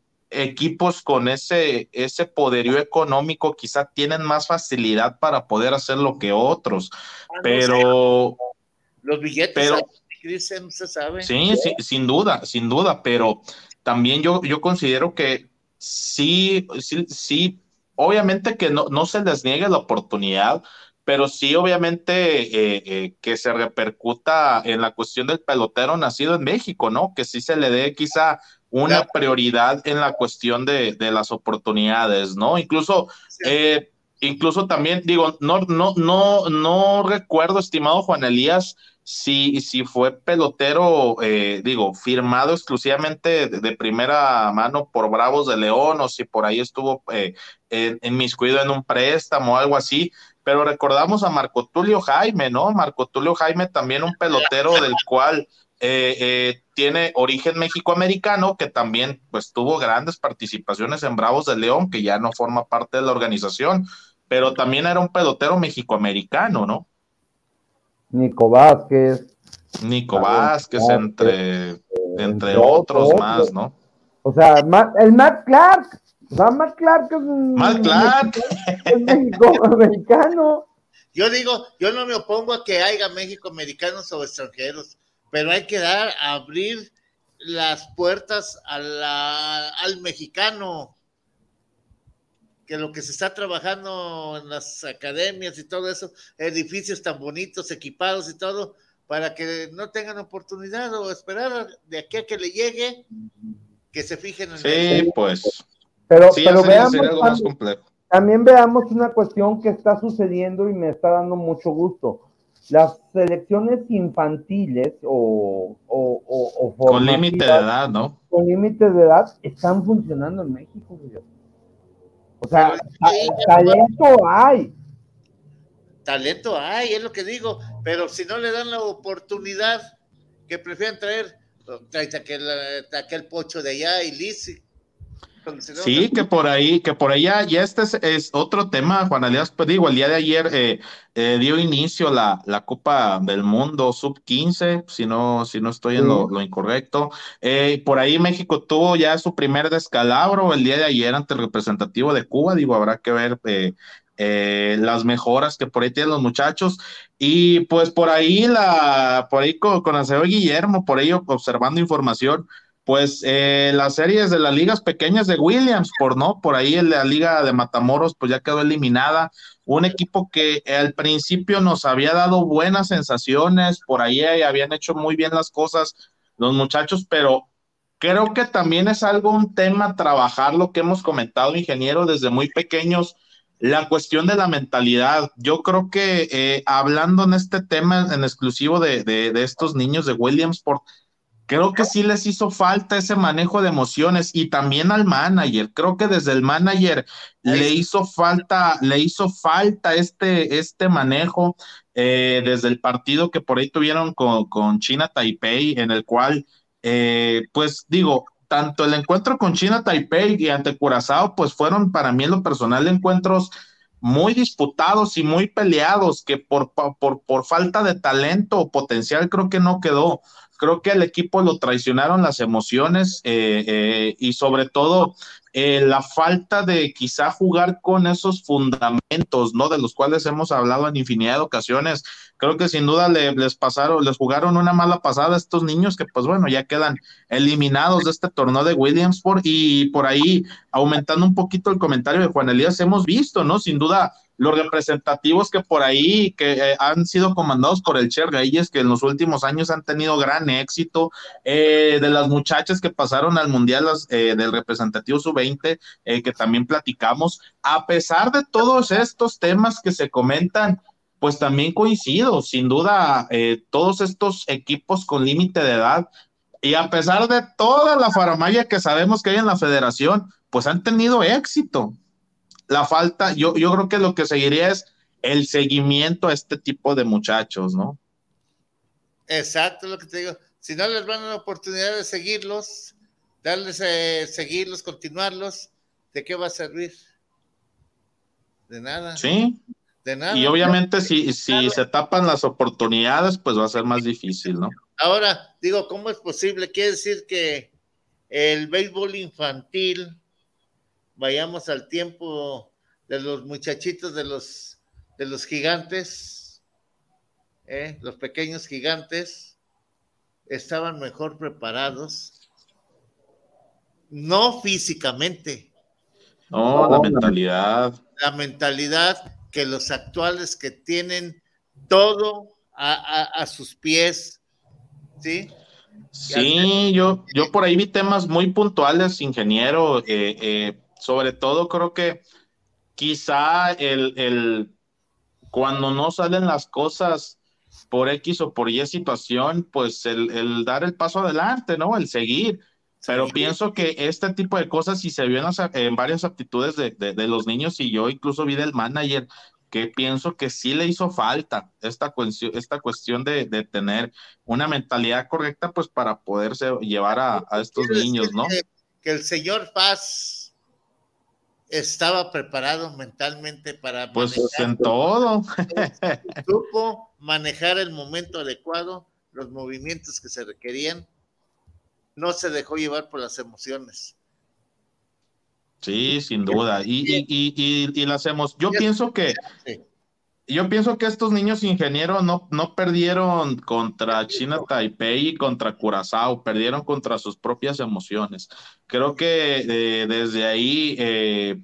equipos con ese, ese poderío económico quizá tienen más facilidad para poder hacer lo que otros, ah, pero... Los billetes pero, se sabe. Sí, sí, sin duda, sin duda, pero también yo, yo considero que sí, sí, sí, obviamente que no, no se les niegue la oportunidad, pero sí, obviamente, eh, eh, que se repercuta en la cuestión del pelotero nacido en México, ¿no? Que sí se le dé quizá una prioridad en la cuestión de, las oportunidades, ¿no? Incluso, eh, incluso también digo, no, no, no, no recuerdo, estimado Juan Elías, si, si fue pelotero, eh, digo, firmado exclusivamente de, primera mano por Bravos de León o si por ahí estuvo eh, en, en un préstamo o algo así, pero recordamos a Marco Tulio Jaime, ¿no? Marco Tulio Jaime también un pelotero del cual eh, eh, tiene origen mexicoamericano, que también pues tuvo grandes participaciones en Bravos de León, que ya no forma parte de la organización, pero también era un pelotero mexicoamericano, ¿no? Nico Vázquez. Nico Vázquez, entre, entre otros más, ¿no? O sea, el Matt Clark, o sea, Matt Clark es Matt Clark. Es mexicoamericano. Yo digo, yo no me opongo a que haya mexicoamericanos o extranjeros pero hay que dar, abrir las puertas al mexicano, que lo que se está trabajando en las academias y todo eso, edificios tan bonitos, equipados y todo, para que no tengan oportunidad o esperar de aquí a que le llegue, que se fijen en Sí, pues. Pero, pero veamos, también veamos una cuestión que está sucediendo y me está dando mucho gusto las selecciones infantiles o, con límite de edad, ¿no? Con límite de edad están funcionando en México. O sea, talento hay. Talento hay, es lo que digo, pero si no le dan la oportunidad, que prefieren traer, trae aquel, aquel pocho de allá y Lisi, Sí, que por ahí, que por allá, ya este es, otro tema, Juan Alias, pues digo, el día de ayer eh, eh, dio inicio la, la, Copa del Mundo Sub 15, si no, si no estoy en lo, incorrecto. Eh, por ahí México tuvo ya su primer descalabro el día de ayer ante el representativo de Cuba, digo, habrá que ver las mejoras que por ahí tienen los muchachos. Y pues por ahí la, por ahí con, con Guillermo, por ahí observando información, pues eh, las series de las ligas pequeñas de Williams, por no, por ahí la liga de Matamoros, pues ya quedó eliminada. Un equipo que al principio nos había dado buenas sensaciones, por ahí habían hecho muy bien las cosas los muchachos, pero creo que también es algo un tema trabajar lo que hemos comentado, ingeniero, desde muy pequeños, la cuestión de la mentalidad. Yo creo que eh, hablando en este tema en exclusivo de, de, de estos niños de Williamsport, creo que sí les hizo falta ese manejo de emociones y también al manager. Creo que desde el manager le hizo falta, le hizo falta este, este manejo eh, desde el partido que por ahí tuvieron con, China Taipei, en el cual, eh, pues digo, tanto el encuentro con China Taipei y ante Curazao, pues fueron para mí en lo personal encuentros muy disputados y muy peleados, que por, por, por falta de talento o potencial creo que no quedó. Creo que al equipo lo traicionaron las emociones eh, eh, y sobre todo eh, la falta de quizá jugar con esos fundamentos, ¿no? De los cuales hemos hablado en infinidad de ocasiones. Creo que sin duda les pasaron, les jugaron una mala pasada a estos niños que pues bueno, ya quedan eliminados de este torneo de Williamsport y por ahí aumentando un poquito el comentario de Juan Elías, hemos visto, ¿no? Sin duda los representativos que por ahí que eh, han sido comandados por el Cher Reyes, que en los últimos años han tenido gran éxito, eh, de las muchachas que pasaron al Mundial eh, del representativo sub-20, que también platicamos, a pesar de todos estos temas que se comentan, pues también coincido, sin duda, todos estos equipos con límite de edad, y a pesar de toda la faramaya que sabemos que hay en la federación, pues han tenido éxito la falta, yo, yo creo que lo que seguiría es el seguimiento a este tipo de muchachos, ¿no? Exacto, lo que te digo. Si no les van la oportunidad de seguirlos, darles eh, seguirlos, continuarlos, ¿de qué va a servir? De nada. Sí. De nada. Y obviamente si, si se tapan las oportunidades, pues va a ser más difícil, ¿no? Ahora, digo, ¿cómo es posible? Quiere decir que el béisbol infantil vayamos al tiempo de los muchachitos de los, de los gigantes, ¿eh? los pequeños gigantes, estaban mejor preparados, no físicamente. No, la mentalidad. La mentalidad que los actuales que tienen todo a, sus pies, ¿sí? Sí, yo, yo por ahí vi temas muy puntuales, ingeniero. Eh, eh, sobre todo creo que quizá el, cuando no salen las cosas por X o por Y situación, pues el, dar el paso adelante, ¿no? El seguir. Pero pienso que este tipo de cosas, si se vio en, varias aptitudes de, los niños, y yo incluso vi del manager, que pienso que sí le hizo falta esta cuestión, esta cuestión de, tener una mentalidad correcta, pues para poderse llevar a, estos niños, ¿no? que el señor Paz estaba preparado mentalmente para pues en todo. supo manejar el momento adecuado los movimientos que se requerían. No se dejó llevar por las emociones. Sí sin duda. y, y, y, y, las hemos yo pienso que yo pienso que estos niños ingenieros no, no perdieron contra China Taipei y contra Curazao, perdieron contra sus propias emociones. Creo que eh, desde ahí, eh,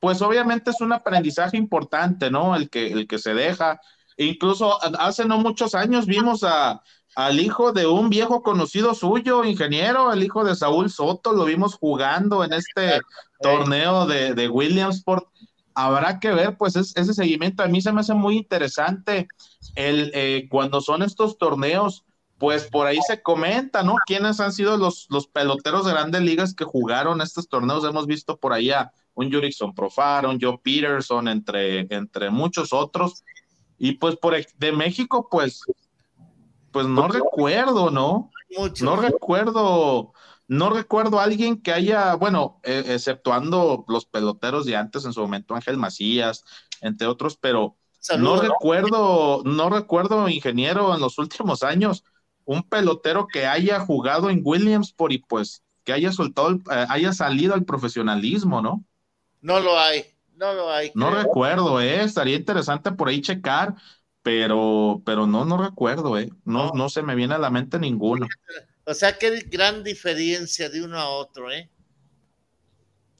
pues obviamente es un aprendizaje importante, ¿no? El que, el que se deja. Incluso hace no muchos años vimos a, al hijo de un viejo conocido suyo, ingeniero, el hijo de Saúl Soto, lo vimos jugando en este torneo de, de Williamsport habrá que ver, pues ese seguimiento a mí se me hace muy interesante el, eh, cuando son estos torneos, pues por ahí se comenta, ¿no? ¿Quiénes han sido los, los peloteros de grandes ligas que jugaron estos torneos? Hemos visto por ahí a un Jurickson Profar, un Joe Peterson, entre, entre muchos otros. Y pues por de México, pues, pues no recuerdo, ¿no? No recuerdo no recuerdo a alguien que haya, bueno, eh, exceptuando los peloteros de antes en su momento, Ángel Macías, entre otros, pero no, recuerdo, no recuerdo, ingeniero, en los últimos años, un pelotero que haya jugado en Williamsport y pues que haya soltado, eh, haya salido al profesionalismo, ¿no? No lo hay, no lo hay. No recuerdo, eh, estaría interesante por ahí checar, pero, pero no, no recuerdo, eh, no, no se me viene a la mente ninguno. O sea, qué gran diferencia de uno a otro, ¿eh?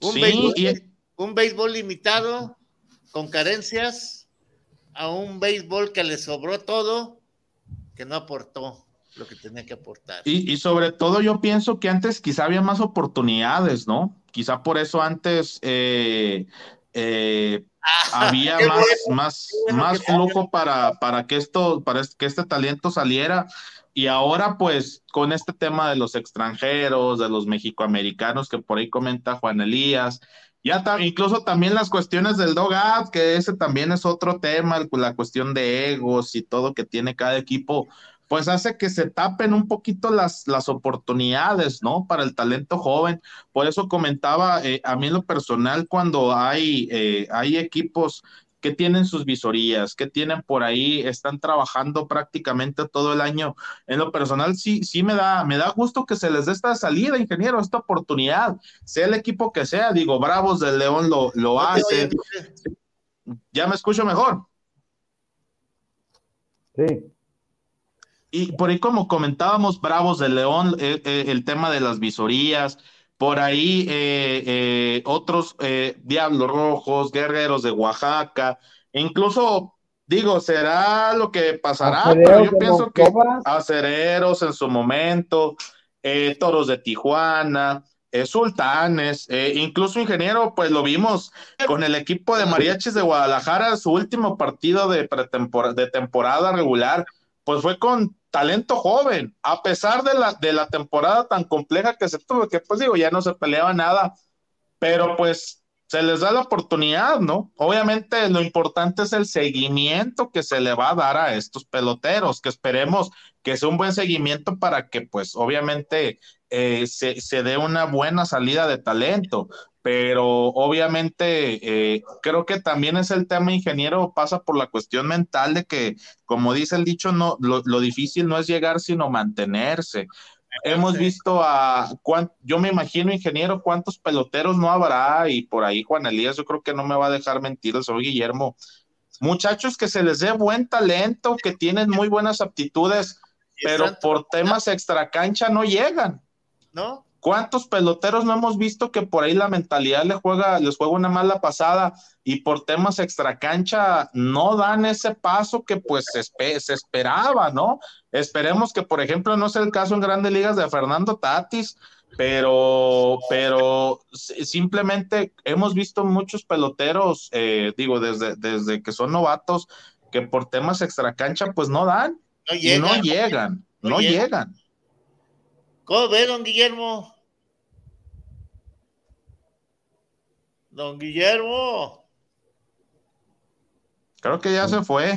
Un, sí, béisbol, un béisbol limitado, con carencias, a un béisbol que le sobró todo, que no aportó lo que tenía que aportar. Y, sobre todo yo pienso que antes quizá había más oportunidades, ¿no? Quizá por eso antes eh, eh, ah, había más, más, más flujo para, para, que esto, para que este talento saliera y ahora, pues, con este tema de los extranjeros, de los mexicoamericanos que por ahí comenta Juan Elías, ya incluso también las cuestiones del dogout, que ese también es otro tema, la cuestión de egos y todo que tiene cada equipo, pues hace que se tapen un poquito las, las oportunidades, ¿no? Para el talento joven. Por eso comentaba eh, a mí en lo personal cuando hay, eh, hay equipos que tienen sus visorías, que tienen por ahí, están trabajando prácticamente todo el año. En lo personal, sí, sí me da, me da gusto que se les dé esta salida, ingeniero, esta oportunidad, sea el equipo que sea, digo, Bravos del León lo, lo hace. ¿Ya me escucho mejor? Sí. Y por ahí, como comentábamos, Bravos del León, eh, eh, el tema de las visorías, por ahí eh, otros Diablos Rojos, Guerreros de Oaxaca, incluso digo, será lo que pasará, pero yo pienso que acereros en su momento, toros de Tijuana, sultanes, incluso ingeniero, pues lo vimos con el equipo de mariachis de Guadalajara, su último partido de, de temporada regular, pues fue con talento joven, a pesar de la, de la temporada tan compleja que se tuvo, que pues digo, ya no se peleaba nada, pero pues se les da la oportunidad, ¿no? Obviamente lo importante es el seguimiento que se le va a dar a estos peloteros, que esperemos que sea un buen seguimiento para que pues obviamente eh, se, se dé una buena salida de talento pero obviamente eh, creo que también es el tema ingeniero, pasa por la cuestión mental de que, como dice el dicho, no, lo, difícil no es llegar, sino mantenerse. Hemos visto a, yo me imagino, ingeniero, cuántos peloteros no habrá, y por ahí Juan Elías, yo creo que no me va a dejar mentir, soy Guillermo. Muchachos que se les dé buen talento, que tienen muy buenas aptitudes, pero por temas extracancha no llegan. ¿No? ¿Cuántos peloteros no hemos visto que por ahí la mentalidad les juega, les juega una mala pasada y por temas extracancha no dan ese paso que pues se, esperaba, ¿no? Esperemos que, por ejemplo, no sea el caso en grandes ligas de Fernando Tatis, pero, pero simplemente hemos visto muchos peloteros, eh, digo, desde, desde que son novatos, que por temas extracancha pues no dan, no llegan, no llegan. No llegan. ¿Cómo ve, don Guillermo? Don Guillermo. Creo que ya se fue.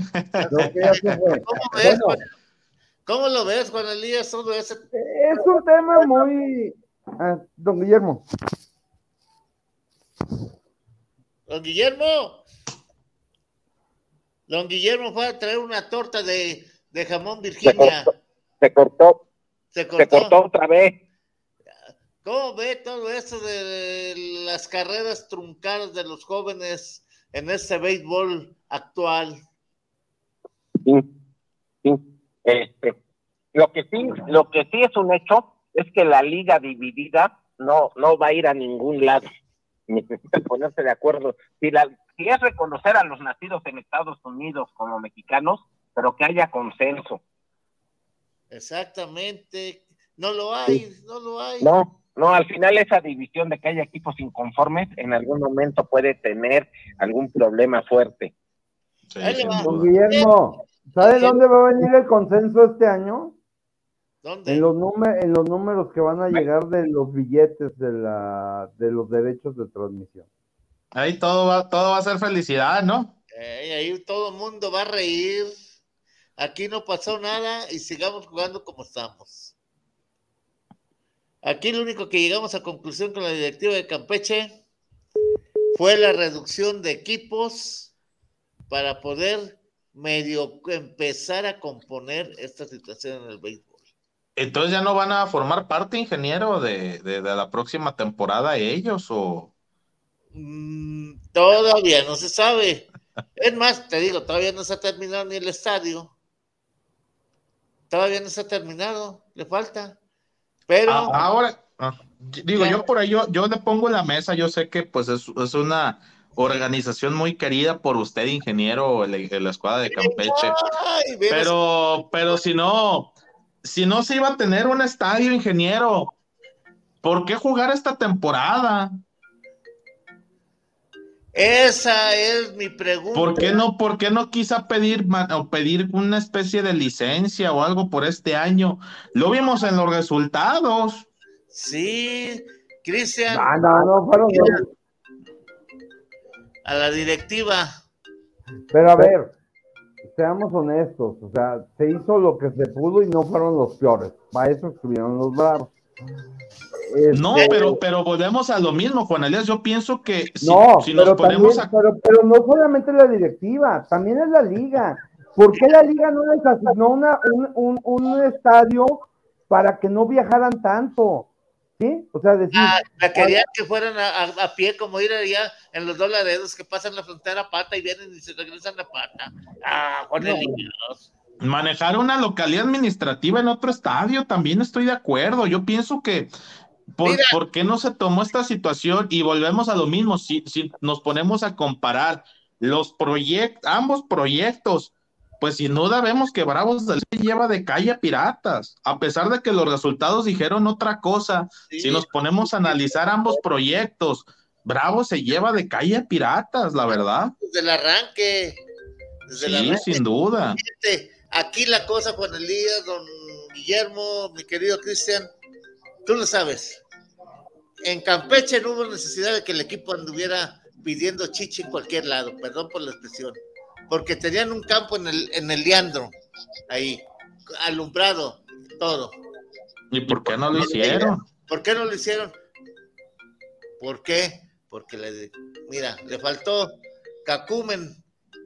¿Cómo, lo ves, Juan Elías? Todo ese... Es un tema muy. Ah, don Guillermo. Don Guillermo. Don Guillermo fue a traer una torta de, de jamón Virginia. Se cortó. Se cortó. Se cortó otra vez. ¿Cómo ve todo eso de las carreras truncadas de los jóvenes en ese béisbol actual? Sí, sí. Este, lo que sí, lo que sí es un hecho es que la liga dividida no, no va a ir a ningún lado. Necesitan ponerse de acuerdo. Si, la, si es reconocer a los nacidos en Estados Unidos como mexicanos, pero que haya consenso. Exactamente. No lo hay, no lo hay. No, no, al final esa división de que haya equipos inconformes en algún momento puede tener algún problema fuerte. Guillermo, ¿sabe dónde va a venir el consenso este año? ¿Dónde? En los, en los números que van a llegar de los billetes de, la, de los derechos de transmisión. Ahí todo va, todo va a ser felicidad, ¿no? ahí todo el mundo va a reír. Aquí no pasó nada y sigamos jugando como estamos. Aquí lo único que llegamos a conclusión con la directiva de Campeche fue la reducción de equipos para poder medio empezar a componer esta situación en el béisbol. Entonces ya no van a formar parte, ingeniero, de, la próxima temporada ellos o... Mm, todavía no se sabe. es más, te digo, todavía no se ha terminado ni el estadio. Todavía no se ha terminado, le falta. Pero. Ah, ahora, ah, digo, yo por ahí, yo, le pongo en la mesa, yo sé que pues es, una organización muy querida por usted, ingeniero, en la escuadra de Campeche. pero, pero si no, si no se iba a tener un estadio, ingeniero, ¿por qué jugar esta temporada? Esa es mi pregunta. ¿Por qué no, por qué no quisa pedir o pedir una especie de licencia o algo por este año? Lo vimos en los resultados. Sí, Cristian. A la directiva. Pero a ver, seamos honestos, o sea, se hizo lo que se pudo y no fueron los peores. Para eso estuvieron los bravos. No, Este, pero, pero volvemos a lo mismo, Juan Elías. Yo pienso que si, no, si nos pero, ponemos también- a pero, pero no solamente la directiva, también es la liga. ¿Por qué la liga no les asignó una, un, un, un estadio para que no viajaran tanto? ¿Sí? O sea, decir, Ah, la querían que fueran a, a- a pie, como ir allá en los dólares que pasan la frontera a pata y vienen y se regresan a pata. Ah, Juan No. Elías. manejar una localidad administrativa en otro estadio, también estoy de acuerdo. Yo pienso que ¿por, Mira. ¿por qué no se tomó esta situación? Y volvemos a lo mismo, si, si nos ponemos a comparar los proyectos, ambos proyectos, pues sin duda vemos que Bravos del Sur lleva de calle a Piratas, a pesar de que los resultados dijeron otra cosa. Si nos ponemos a analizar ambos proyectos, Bravos se lleva de calle a Piratas, la verdad. Desde el arranque. Desde el Sí, arranque. sin duda. Aquí la cosa, Juan Elías, don Guillermo, mi querido Cristian, tú lo sabes. En Campeche no hubo necesidad de que el equipo anduviera pidiendo chichi en cualquier lado, perdón por la expresión, porque tenían un campo en el, en el Leandro, ahí, alumbrado, todo. ¿Y por qué no lo hicieron? ¿Por qué no lo hicieron? ¿Por qué? Porque le, mira, le faltó cacumen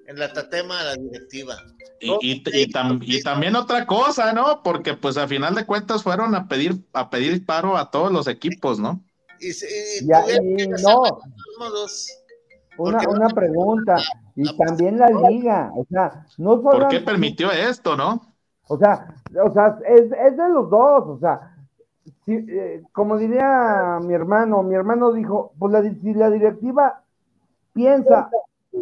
en la tatema a la directiva. Y, y- y tam- y también otra cosa, ¿no? Porque pues a final de cuentas fueron a pedir, a pedir paro a todos los equipos, ¿no? Y, Ya, no. una, una pregunta, y también la liga, o sea, no ¿Por solo qué permitió esto, no? O sea, o sea, es, es de los dos, o sea, si, eh, como diría mi hermano, mi hermano dijo, pues la, si la directiva piensa,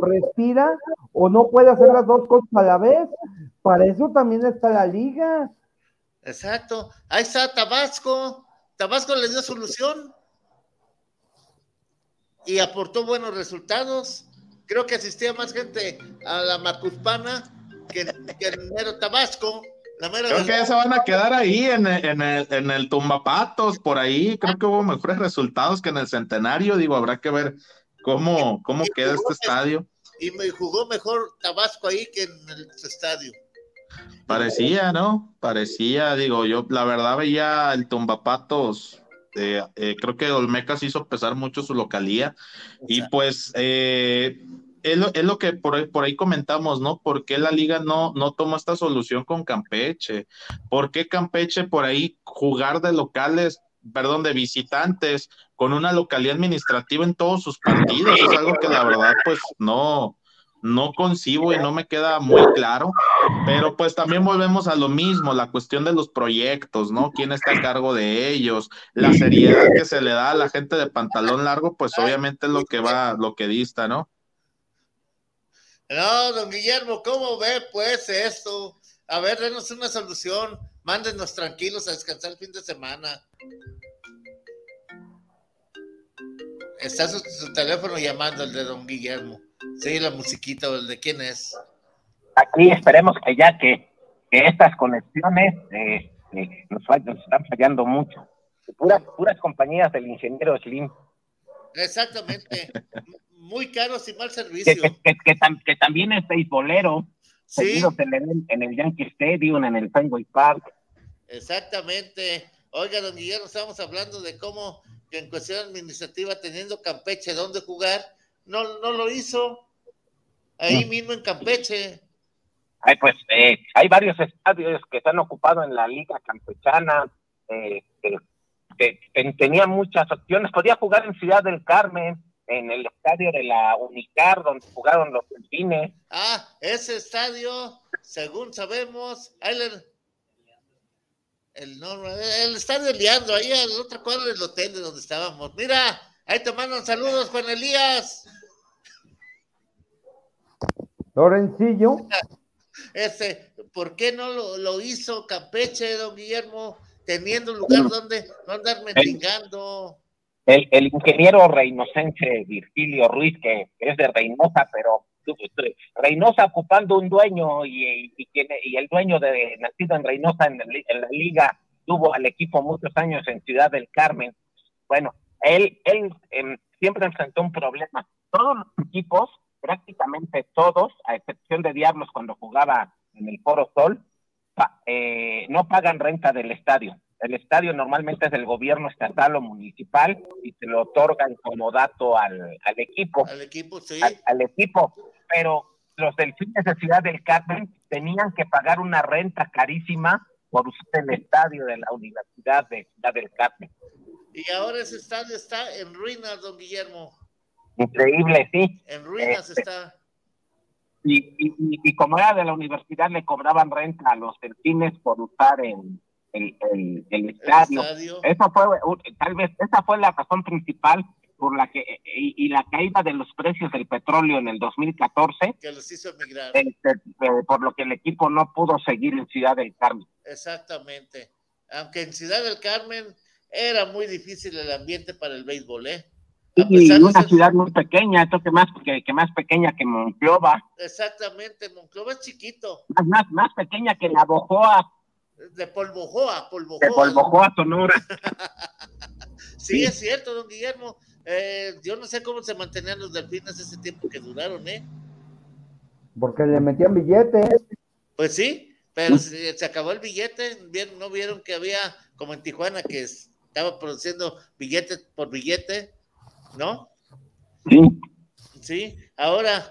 respira o no puede hacer las dos cosas a la vez, para eso también está la liga. Exacto. Ahí está Tabasco. Tabasco le dio solución y aportó buenos resultados. Creo que asistía más gente a la Macuspana que, que en mero Tabasco. La mera Creo que ya se van a quedar ahí en el, en el, en el Tumbapatos, por ahí. Creo que hubo mejores resultados que en el Centenario. Digo, habrá que ver cómo, cómo queda este estadio. y me jugó mejor Tabasco ahí que en el estadio. Parecía, ¿no? Parecía, digo, yo la verdad veía el Tumbapatos, eh, eh, creo que Olmecas hizo pesar mucho su localía y pues eh, es, lo, es lo que por ahí, por ahí comentamos, ¿no? ¿Por qué la liga no, no tomó esta solución con Campeche? ¿Por qué Campeche por ahí jugar de locales, perdón, de visitantes con una localidad administrativa en todos sus partidos? Es algo que la verdad pues no, no concibo y no me queda muy claro, pero pues también volvemos a lo mismo, la cuestión de los proyectos, ¿no? ¿Quién está a cargo de ellos? La seriedad que se le da a la gente de pantalón largo, pues obviamente es lo que va, lo que dista, ¿no? No, don Guillermo, ¿cómo ve pues esto? A ver, denos una solución. Mándenos tranquilos a descansar el fin de semana. Está su, su teléfono llamando, el de don Guillermo. Sí, la musiquita, ¿o el de quién es? Aquí esperemos que ya que, que estas conexiones eh, eh, nos, están fallando mucho. Puras, puras compañías del ingeniero Slim. Exactamente. Muy caros y mal servicio. que, que, que tam- que también es beisbolero, Sí. en el, en el Yankee Stadium, en el Fenway Park. Exactamente. Oiga, don Guillermo, estamos hablando de cómo que en cuestión administrativa, teniendo Campeche donde jugar, no, no lo hizo. Ahí mismo en Campeche. Ay, pues eh, hay varios estadios que se han ocupado en la Liga Campechana, eh, tenía muchas opciones. Podía jugar en Ciudad del Carmen, en el estadio de la Unicar, donde jugaron los delfines. Ah, ese estadio, según sabemos, ahí le- el, no, el estadio Leandro, ahí a la otra cuadra del hotel de donde estábamos. Mira, ahí te mandan saludos, Juan Elías. Lorencillo, Ese, ¿por qué no lo, lo hizo Campeche, don Guillermo, teniendo un lugar donde no andar mendigando? El, el ingeniero reinocense Virgilio Ruiz, que es de Reynosa, pero Reynosa ocupando un dueño y, y, y el dueño de nacido en Reynosa en, el- la liga tuvo al equipo muchos años en Ciudad del Carmen. Bueno, él, él em, siempre enfrentó un problema. Todos los equipos prácticamente todos, a excepción de Diablos cuando jugaba en el Foro Sol, eh, no pagan renta del estadio. El estadio normalmente es del gobierno estatal o municipal y se lo otorgan como dato al, equipo. Al equipo, sí. Al, equipo, pero los delfines de Ciudad del Carmen tenían que pagar una renta carísima por usar el estadio de la Universidad de Ciudad del Carmen. Y ahora ese estadio está en ruinas, don Guillermo. Increíble, sí. En ruinas este, está. Y, y, como era de la universidad, le cobraban renta a los delfines por usar el, el, el, estadio. Eso fue, tal vez, esa fue la razón principal por la que, y, la caída de los precios del petróleo en el 2014. Que los hizo emigrar. Este, por lo que el equipo no pudo seguir en Ciudad del Carmen. Exactamente. Aunque en Ciudad del Carmen era muy difícil el ambiente para el béisbol, ¿eh? Y una ciudad muy pequeña, esto que más, que, que, más pequeña que Monclova. Exactamente, Monclova es chiquito. Más, más, más pequeña que la Bojoa. De Polvojoa, Polvojoa. De Polvojoa, Sonora. sí, es cierto, don Guillermo. Eh, yo no sé cómo se mantenían los delfines ese tiempo que duraron, ¿eh? Porque le metían billetes. Pues sí, pero se, se, acabó el billete. ¿No vieron que había, como en Tijuana, que estaba produciendo billete por billete? ¿no? Sí. Sí, ahora.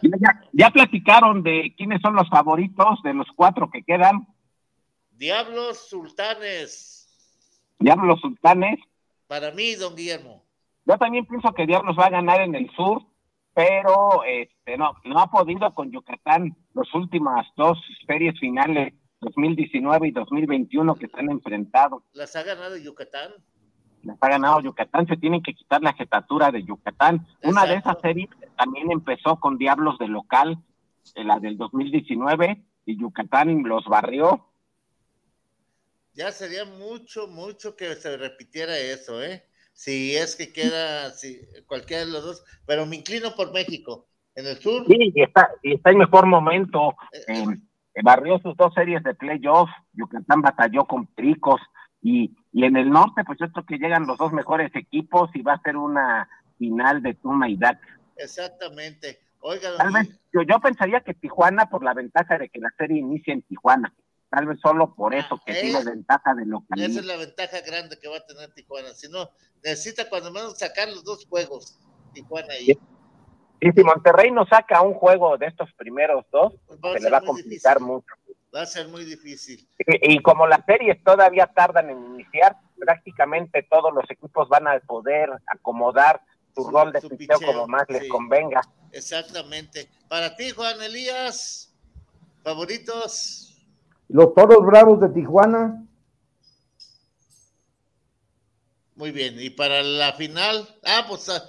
Ya, platicaron de quiénes son los favoritos de los cuatro que quedan. Diablos Sultanes. Diablos Sultanes. Para mí, don Guillermo. Yo también pienso que Diablos va a ganar en el sur, pero este no, no ha podido con Yucatán los últimas dos series finales, 2019 y 2021 que se han enfrentado. ¿Las ha ganado Yucatán? les ha ganado Yucatán, se tienen que quitar la jetatura de Yucatán. Una de esas series también empezó con Diablos de local, la del 2019, y Yucatán los barrió. Ya sería mucho, mucho que se repitiera eso, ¿eh? Si es que queda si, cualquiera de los dos, pero me inclino por México. En el sur. Sí, y está, y está en mejor momento. Eh, eh, barrió sus dos series de playoff. Yucatán batalló con Pericos y, y en el norte, pues esto que llegan los dos mejores equipos y va a ser una final de Tuma y DAC. Exactamente. Oiga, Tal vez, yo, yo, pensaría que Tijuana, por la ventaja de que la serie inicie en Tijuana, tal vez solo por eso, que tiene ah, ventaja de localidad. Esa es la ventaja grande que va a tener Tijuana. Si no, necesita cuando menos sacar los dos juegos, Tijuana y... Y si Monterrey no saca un juego de estos primeros dos, pues se le va a complicar mucho. Va a ser muy difícil. Y, como las series todavía tardan en iniciar, prácticamente todos los equipos van a poder acomodar su, rol de picheo, como más les convenga. Exactamente. Para ti, Juan Elías, favoritos. Los toros bravos de Tijuana. Muy bien. Y para la final, ah, pues ah,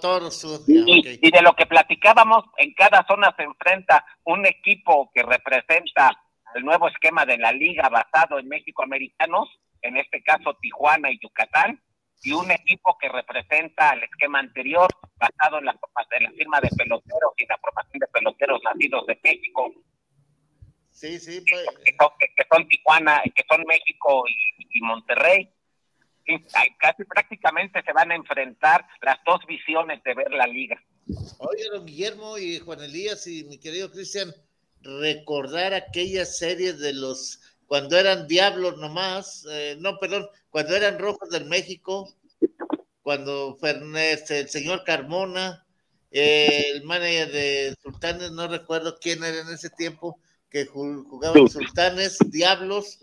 toros. y, de lo que platicábamos, en cada zona se enfrenta un equipo que representa el nuevo esquema de la liga basado en México americanos, en este caso Tijuana y Yucatán, y un equipo que representa el esquema anterior basado en la, en la firma de peloteros y la formación de peloteros nacidos de México. Sí, sí, pues... que, son, Tijuana, que son México y, Monterrey. casi prácticamente se van a enfrentar las dos visiones de ver la liga. Oye, don Guillermo y Juan Elías y mi querido Cristian, recordar aquellas series de los cuando eran diablos nomás, eh, no, perdón, cuando eran rojos del México, cuando este, el señor Carmona, eh, el manager de Sultanes, no recuerdo quién era en ese tiempo, que jugaban Sultanes, Diablos.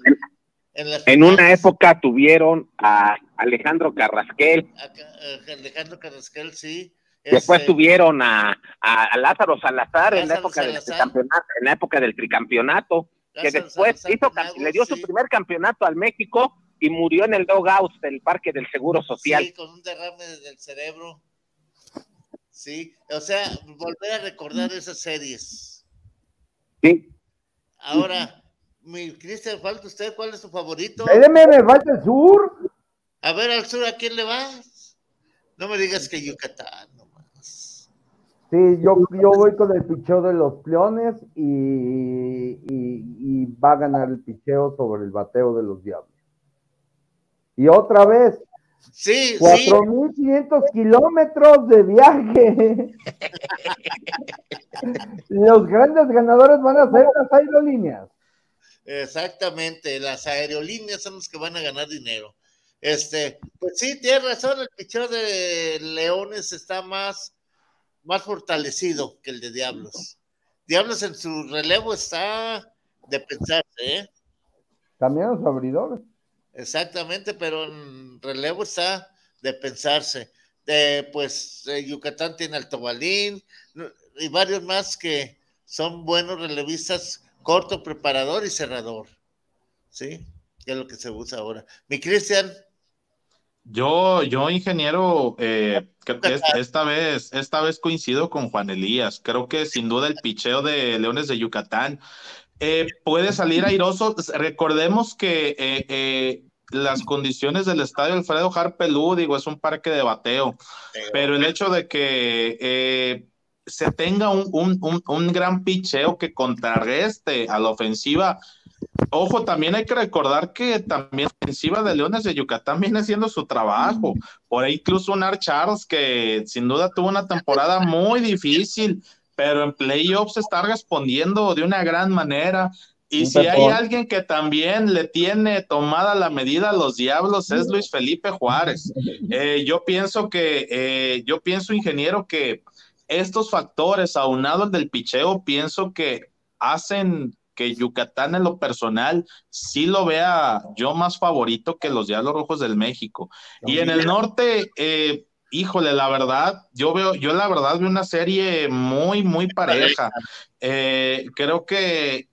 En, en una época tuvieron a Alejandro Carrasquel. Alejandro Carrasquel, sí. Después este, tuvieron a, a, Lázaro Salazar en la época del tricampeonato, en la época del tricampeonato, que después hizo, le dio su primer campeonato al México y murió en el dogout del Parque del Seguro Social. Sí, con un derrame del cerebro. Sí, o sea, volver a recordar esas series. Sí. Ahora, mi Cristian, falta usted, ¿cuál es su favorito? Espéreme, me falta el sur. A ver, al sur, ¿a quién le va? No me digas que Yucatán. Sí, yo, yo voy con el picheo de los peones y, y, va a ganar el picheo sobre el bateo de los diablos. Y otra vez, sí, 4.500 kilómetros de viaje. Los grandes ganadores van a ser las aerolíneas. Exactamente, las aerolíneas son los que van a ganar dinero. Este, pues sí, tienes razón, el picheo de Leones está más, más fortalecido que el de Diablos. Diablos en su relevo está de pensarse, ¿eh? También los abridores. Exactamente, pero en relevo está de pensarse. pues Yucatán tiene al Tobalín y varios más que son buenos relevistas, corto, preparador y cerrador. ¿Sí? Que es lo que se usa ahora. Mi Cristian. Yo, yo, ingeniero, eh, esta vez, esta vez coincido con Juan Elías. Creo que sin duda el picheo de Leones de Yucatán eh, puede salir airoso. Recordemos que eh, eh, las condiciones del estadio Alfredo Harpelú, digo, es un parque de bateo, pero el hecho de que se tenga un, un, un, gran picheo que contrarreste a la ofensiva. Ojo, también hay que recordar que también la ofensiva de Leones de Yucatán viene haciendo su trabajo. Por ahí incluso un Charles que sin duda tuvo una temporada muy difícil, pero en playoffs está respondiendo de una gran manera. Y si hay alguien que también le tiene tomada la medida a los diablos es Luis Felipe Juárez. Eh, yo pienso que, eh, yo pienso, ingeniero, que estos factores, aunado al del picheo, pienso que hacen que Yucatán en lo personal sí lo vea yo más favorito que los Diablos Rojos del México. Y en el norte, eh, híjole, la verdad, yo veo, yo la verdad veo una serie muy, muy pareja. Eh, creo que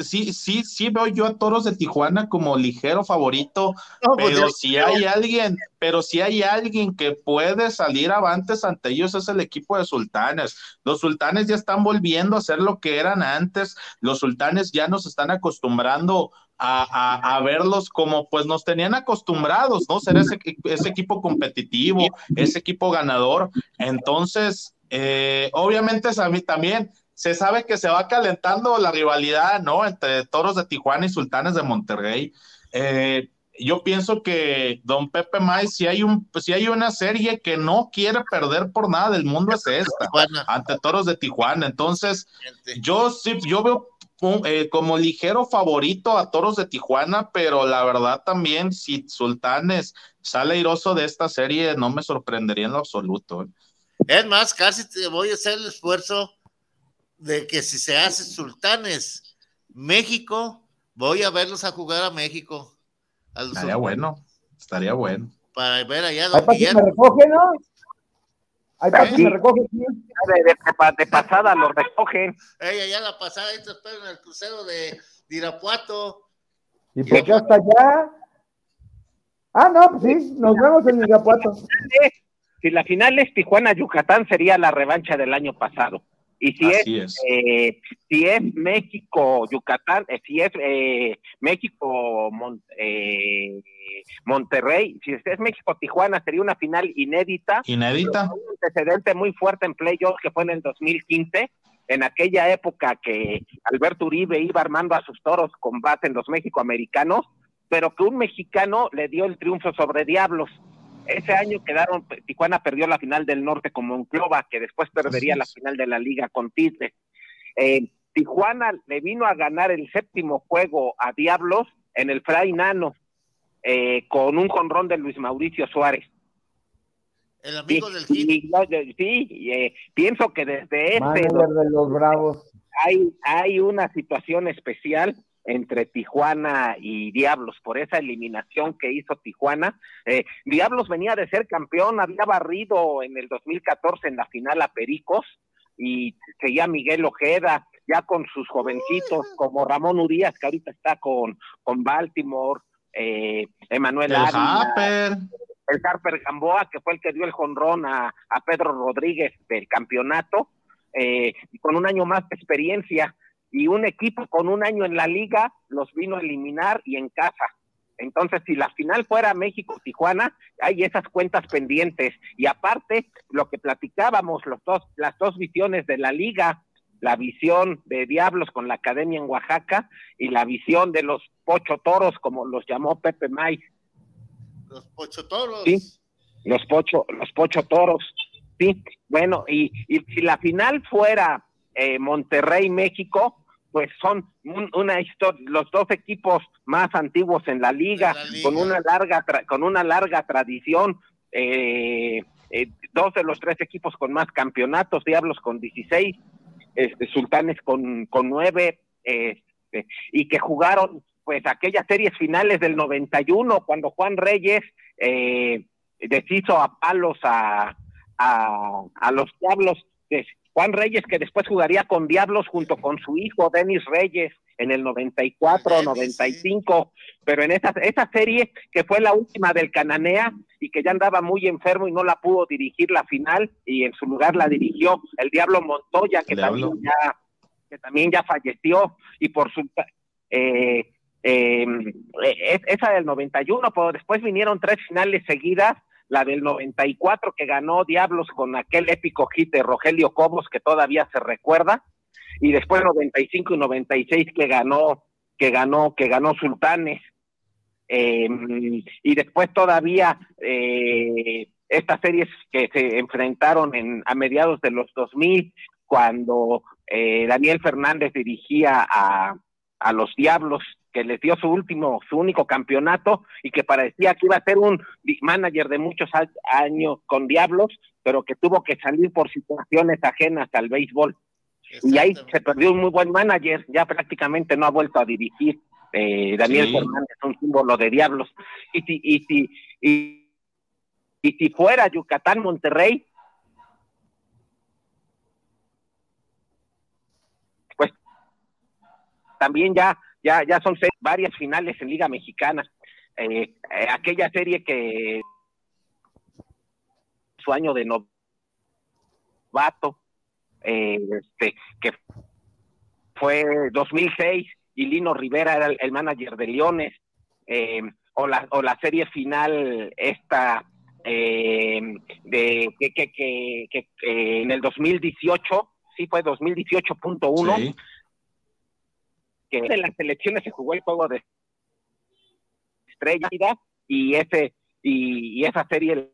sí, sí, sí veo yo a Toros de Tijuana como ligero favorito, pues pero si hay alguien, pero si hay alguien que puede salir avantes ante ellos es el equipo de Sultanes. Los Sultanes ya están volviendo a ser lo que eran antes, los Sultanes ya nos están acostumbrando a, verlos como pues nos tenían acostumbrados, ¿no? Ser ese, ese equipo competitivo, ese equipo ganador. Entonces, eh, obviamente a mí también se sabe que se va calentando la rivalidad, ¿no? Entre Toros de Tijuana y Sultanes de Monterrey. Eh, yo pienso que Don Pepe May, si hay un, si hay una serie que no quiere perder por nada del mundo es esta, ante Toros de Tijuana. Entonces, yo sí, yo veo eh, como ligero favorito a Toros de Tijuana, pero la verdad también si Sultanes sale airoso de esta serie, no me sorprendería en lo absoluto. ¿eh? Es más, casi te voy a hacer el esfuerzo de que si se hace Sultanes México, voy a verlos a jugar a México. estaría bueno, estaría bueno. Para ver allá Don Miguel. me recoge, ¿no? Hay sí. me recoge, de, pasada lo recogen. Ella ya la pasada, ahí te espero en el crucero de, Irapuato. ¿Y por qué hasta allá? Ah, no, pues sí, nos vemos en Irapuato. Si la final es Tijuana-Yucatán, sería la revancha del año pasado. Y si es, Eh, si es México, Yucatán, eh, si es eh, México, eh, Monterrey, si es México, Tijuana, sería una final inédita. Inédita. Un antecedente muy fuerte en playoffs que fue en el 2015, en aquella época que Alberto Uribe iba armando a sus toros con base en los México-americanos, pero que un mexicano le dio el triunfo sobre Diablos. Ese año quedaron, Tijuana perdió la final del norte con Monclova, que después perdería la final de la liga con Tigre. Eh, Tijuana le vino a ganar el séptimo juego a Diablos en el Fray Nano, eh, con un jonrón de Luis Mauricio Suárez. El amigo del hit. sí, eh, pienso que desde ese... de los Bravos. Hay, hay una situación especial entre Tijuana y Diablos por esa eliminación que hizo Tijuana. Eh, Diablos venía de ser campeón, había barrido en el 2014 en la final a Pericos y seguía Miguel Ojeda ya con sus jovencitos como Ramón Urias que ahorita está con, con Baltimore, eh, Emanuel el Harper. el Harper Gamboa que fue el que dio el jonrón a, Pedro Rodríguez del campeonato, eh, con un año más de experiencia y un equipo con un año en la liga los vino a eliminar y en casa. Entonces, si la final fuera México-Tijuana, hay esas cuentas pendientes. Y aparte, lo que platicábamos, los dos, las dos visiones de la liga, la visión de Diablos con la Academia en Oaxaca y la visión de los Pocho Toros, como los llamó Pepe May. Los Pocho Toros. Sí, los Pocho, los Pocho Toros. Sí, bueno, y, y si la final fuera eh, Monterrey, México, pues son una historia, los dos equipos más antiguos en la liga, con una larga con una larga tradición, eh, eh, dos de los tres equipos con más campeonatos, Diablos con 16, este, Sultanes con, con 9, este, y que jugaron pues aquellas series finales del 91 cuando Juan Reyes eh, deshizo a palos a, a, a los Diablos Juan Reyes, que después jugaría con Diablos junto con su hijo Denis Reyes en el 94, 95, pero en esa, esa serie que fue la última del Cananea y que ya andaba muy enfermo y no la pudo dirigir la final y en su lugar la dirigió el Diablo Montoya, que, también ya, que también ya falleció y por su... Eh, eh, esa del 91, pero después vinieron tres finales seguidas la del 94 que ganó Diablos con aquel épico hit de Rogelio Cobos que todavía se recuerda, y después 95 y 96 que ganó, que ganó, que ganó Sultanes, em, y después todavía eh, estas series que se enfrentaron en, a mediados de los 2000, cuando eh, Daniel Fernández dirigía a, a los Diablos que les dio su último, su único campeonato y que parecía que iba a ser un manager de muchos años con Diablos, pero que tuvo que salir por situaciones ajenas al béisbol. Y ahí se perdió un muy buen manager, ya prácticamente no ha vuelto a dirigir. Eh, Daniel Fernández, un símbolo de Diablos. Y si, y si, y, y si fuera Yucatán, Monterrey, pues también ya ya, ya son varias finales en Liga Mexicana. Eh, eh, aquella serie que su año de novato, eh, este, que fue 2006 y Lino Rivera era el, manager de Leones, o, la, o la serie final esta de que, que, que, en el 2018, sí fue 2018.1, sí que en las selecciones se jugó el juego de estrella y ese y, esa serie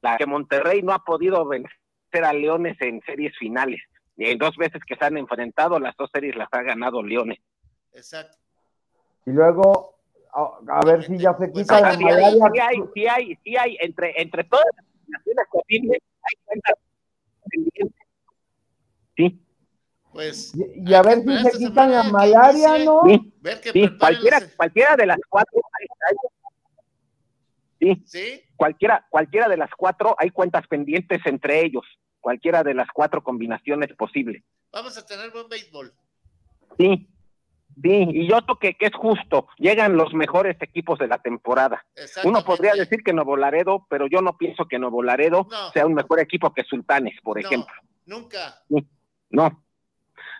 la que Monterrey no ha podido vencer a Leones en series finales. Y en dos veces que se han enfrentado, las dos series las ha ganado Leones. Exacto. Y luego, a, ver si ya se pues, quita la. Sí hay, sí hay, sí hay, entre, entre todas las naciones posibles, hay cuentas Sí. Pues, y, a ver si se quitan la malaria, ¿no? Sí, cualquiera, cualquiera de las cuatro. sí, Cualquiera, cualquiera de las cuatro hay cuentas pendientes entre ellos. Cualquiera de las cuatro combinaciones posibles. Vamos a tener buen béisbol. Sí, sí, y yo creo que, que es justo. Llegan los mejores equipos de la temporada. Uno podría decir que Nuevo Laredo, pero yo no pienso que Nuevo Laredo sea un mejor equipo que Sultanes, por ejemplo. Nunca. No,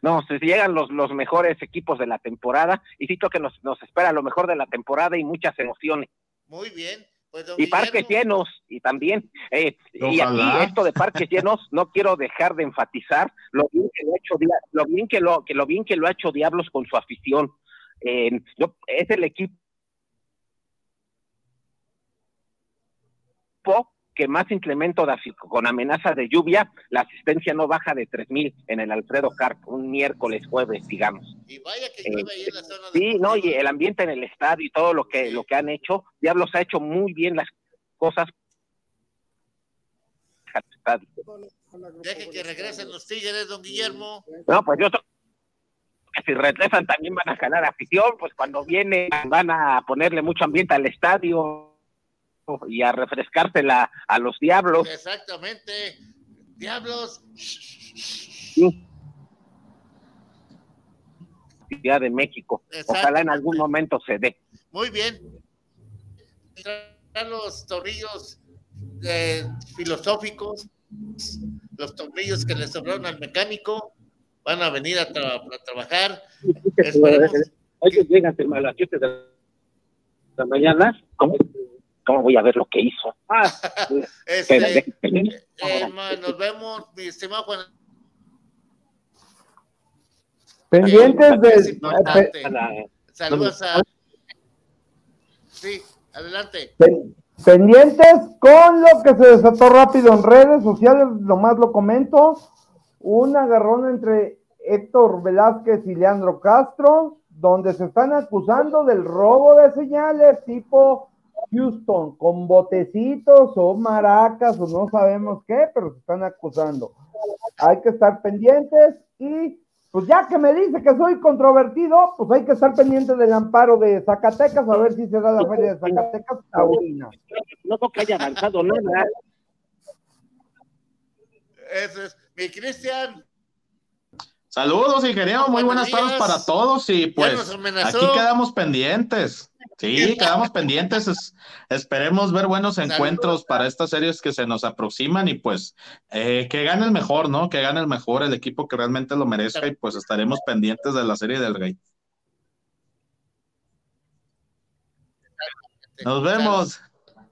no, se llegan los, los mejores equipos de la temporada y siento que nos, nos espera lo mejor de la temporada y muchas emociones. Muy bien. Pues, y parques llenos y también eh, y aquí esto de parques llenos no quiero dejar de enfatizar lo bien que lo ha hecho lo bien que lo que lo bien que lo ha hecho Diablos con su afición eh, es el equipo que más incremento de, con amenaza de lluvia, la asistencia no baja de 3.000 en el Alfredo Carp, un miércoles, jueves, digamos. Y vaya que llueve ahí en la zona Sí, no, y el ambiente en el estadio y todo lo que, lo que han hecho, Diablos ha hecho muy bien las cosas. Deje que regresen los Tigres, don Guillermo. No, pues yo si regresan también van a ganar afición, pues cuando viene van a ponerle mucho ambiente al estadio y a refrescársela a los diablos. Exactamente, diablos. Ciudad de México. Ojalá en algún momento se dé. Muy bien. Los tornillos eh, filosóficos, los tornillos que le sobraron al mecánico, van a venir a, trabajar. Ellos llegan a las 7 de la mañana. ¿Cómo voy a ver lo que hizo? Ah, este, eh, nos vemos, mi estimado Juan. Pendientes de. Saludos a. Sí, adelante. Pendientes con lo que se desató rápido en redes sociales, nomás lo comento. un agarrón entre Héctor Velázquez y Leandro Castro, donde se están acusando del robo de señales tipo Houston, con botecitos o maracas o no sabemos qué, pero se están acusando. Hay que estar pendientes y pues ya que me dice que soy controvertido, pues hay que estar pendiente del amparo de Zacatecas, a ver si se da la feria de Zacatecas taurina. No creo que haya avanzado nada. Eso es. Mi Cristian. Saludos, ingeniero. Muy buenas tardes para todos. Y pues aquí quedamos pendientes. Sí, quedamos pendientes. esperemos ver buenos encuentros para estas series que se nos aproximan y pues eh, que gane el mejor, ¿no? Que gane el mejor, el equipo que realmente lo merezca y pues estaremos pendientes de la serie del Rey. Nos vemos.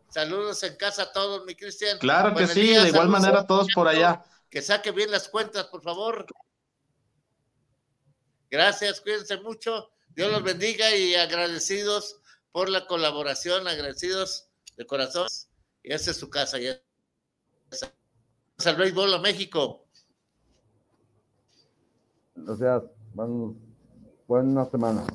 Saludos en casa a todos, mi Cristian. Claro que sí, de igual manera a todos por allá. Que saque bien las cuentas, por favor. Gracias, cuídense mucho. Dios los bendiga y agradecidos por la colaboración, agradecidos de corazón. Y esa es su casa. Ya. Al a México. Sea, buena semana.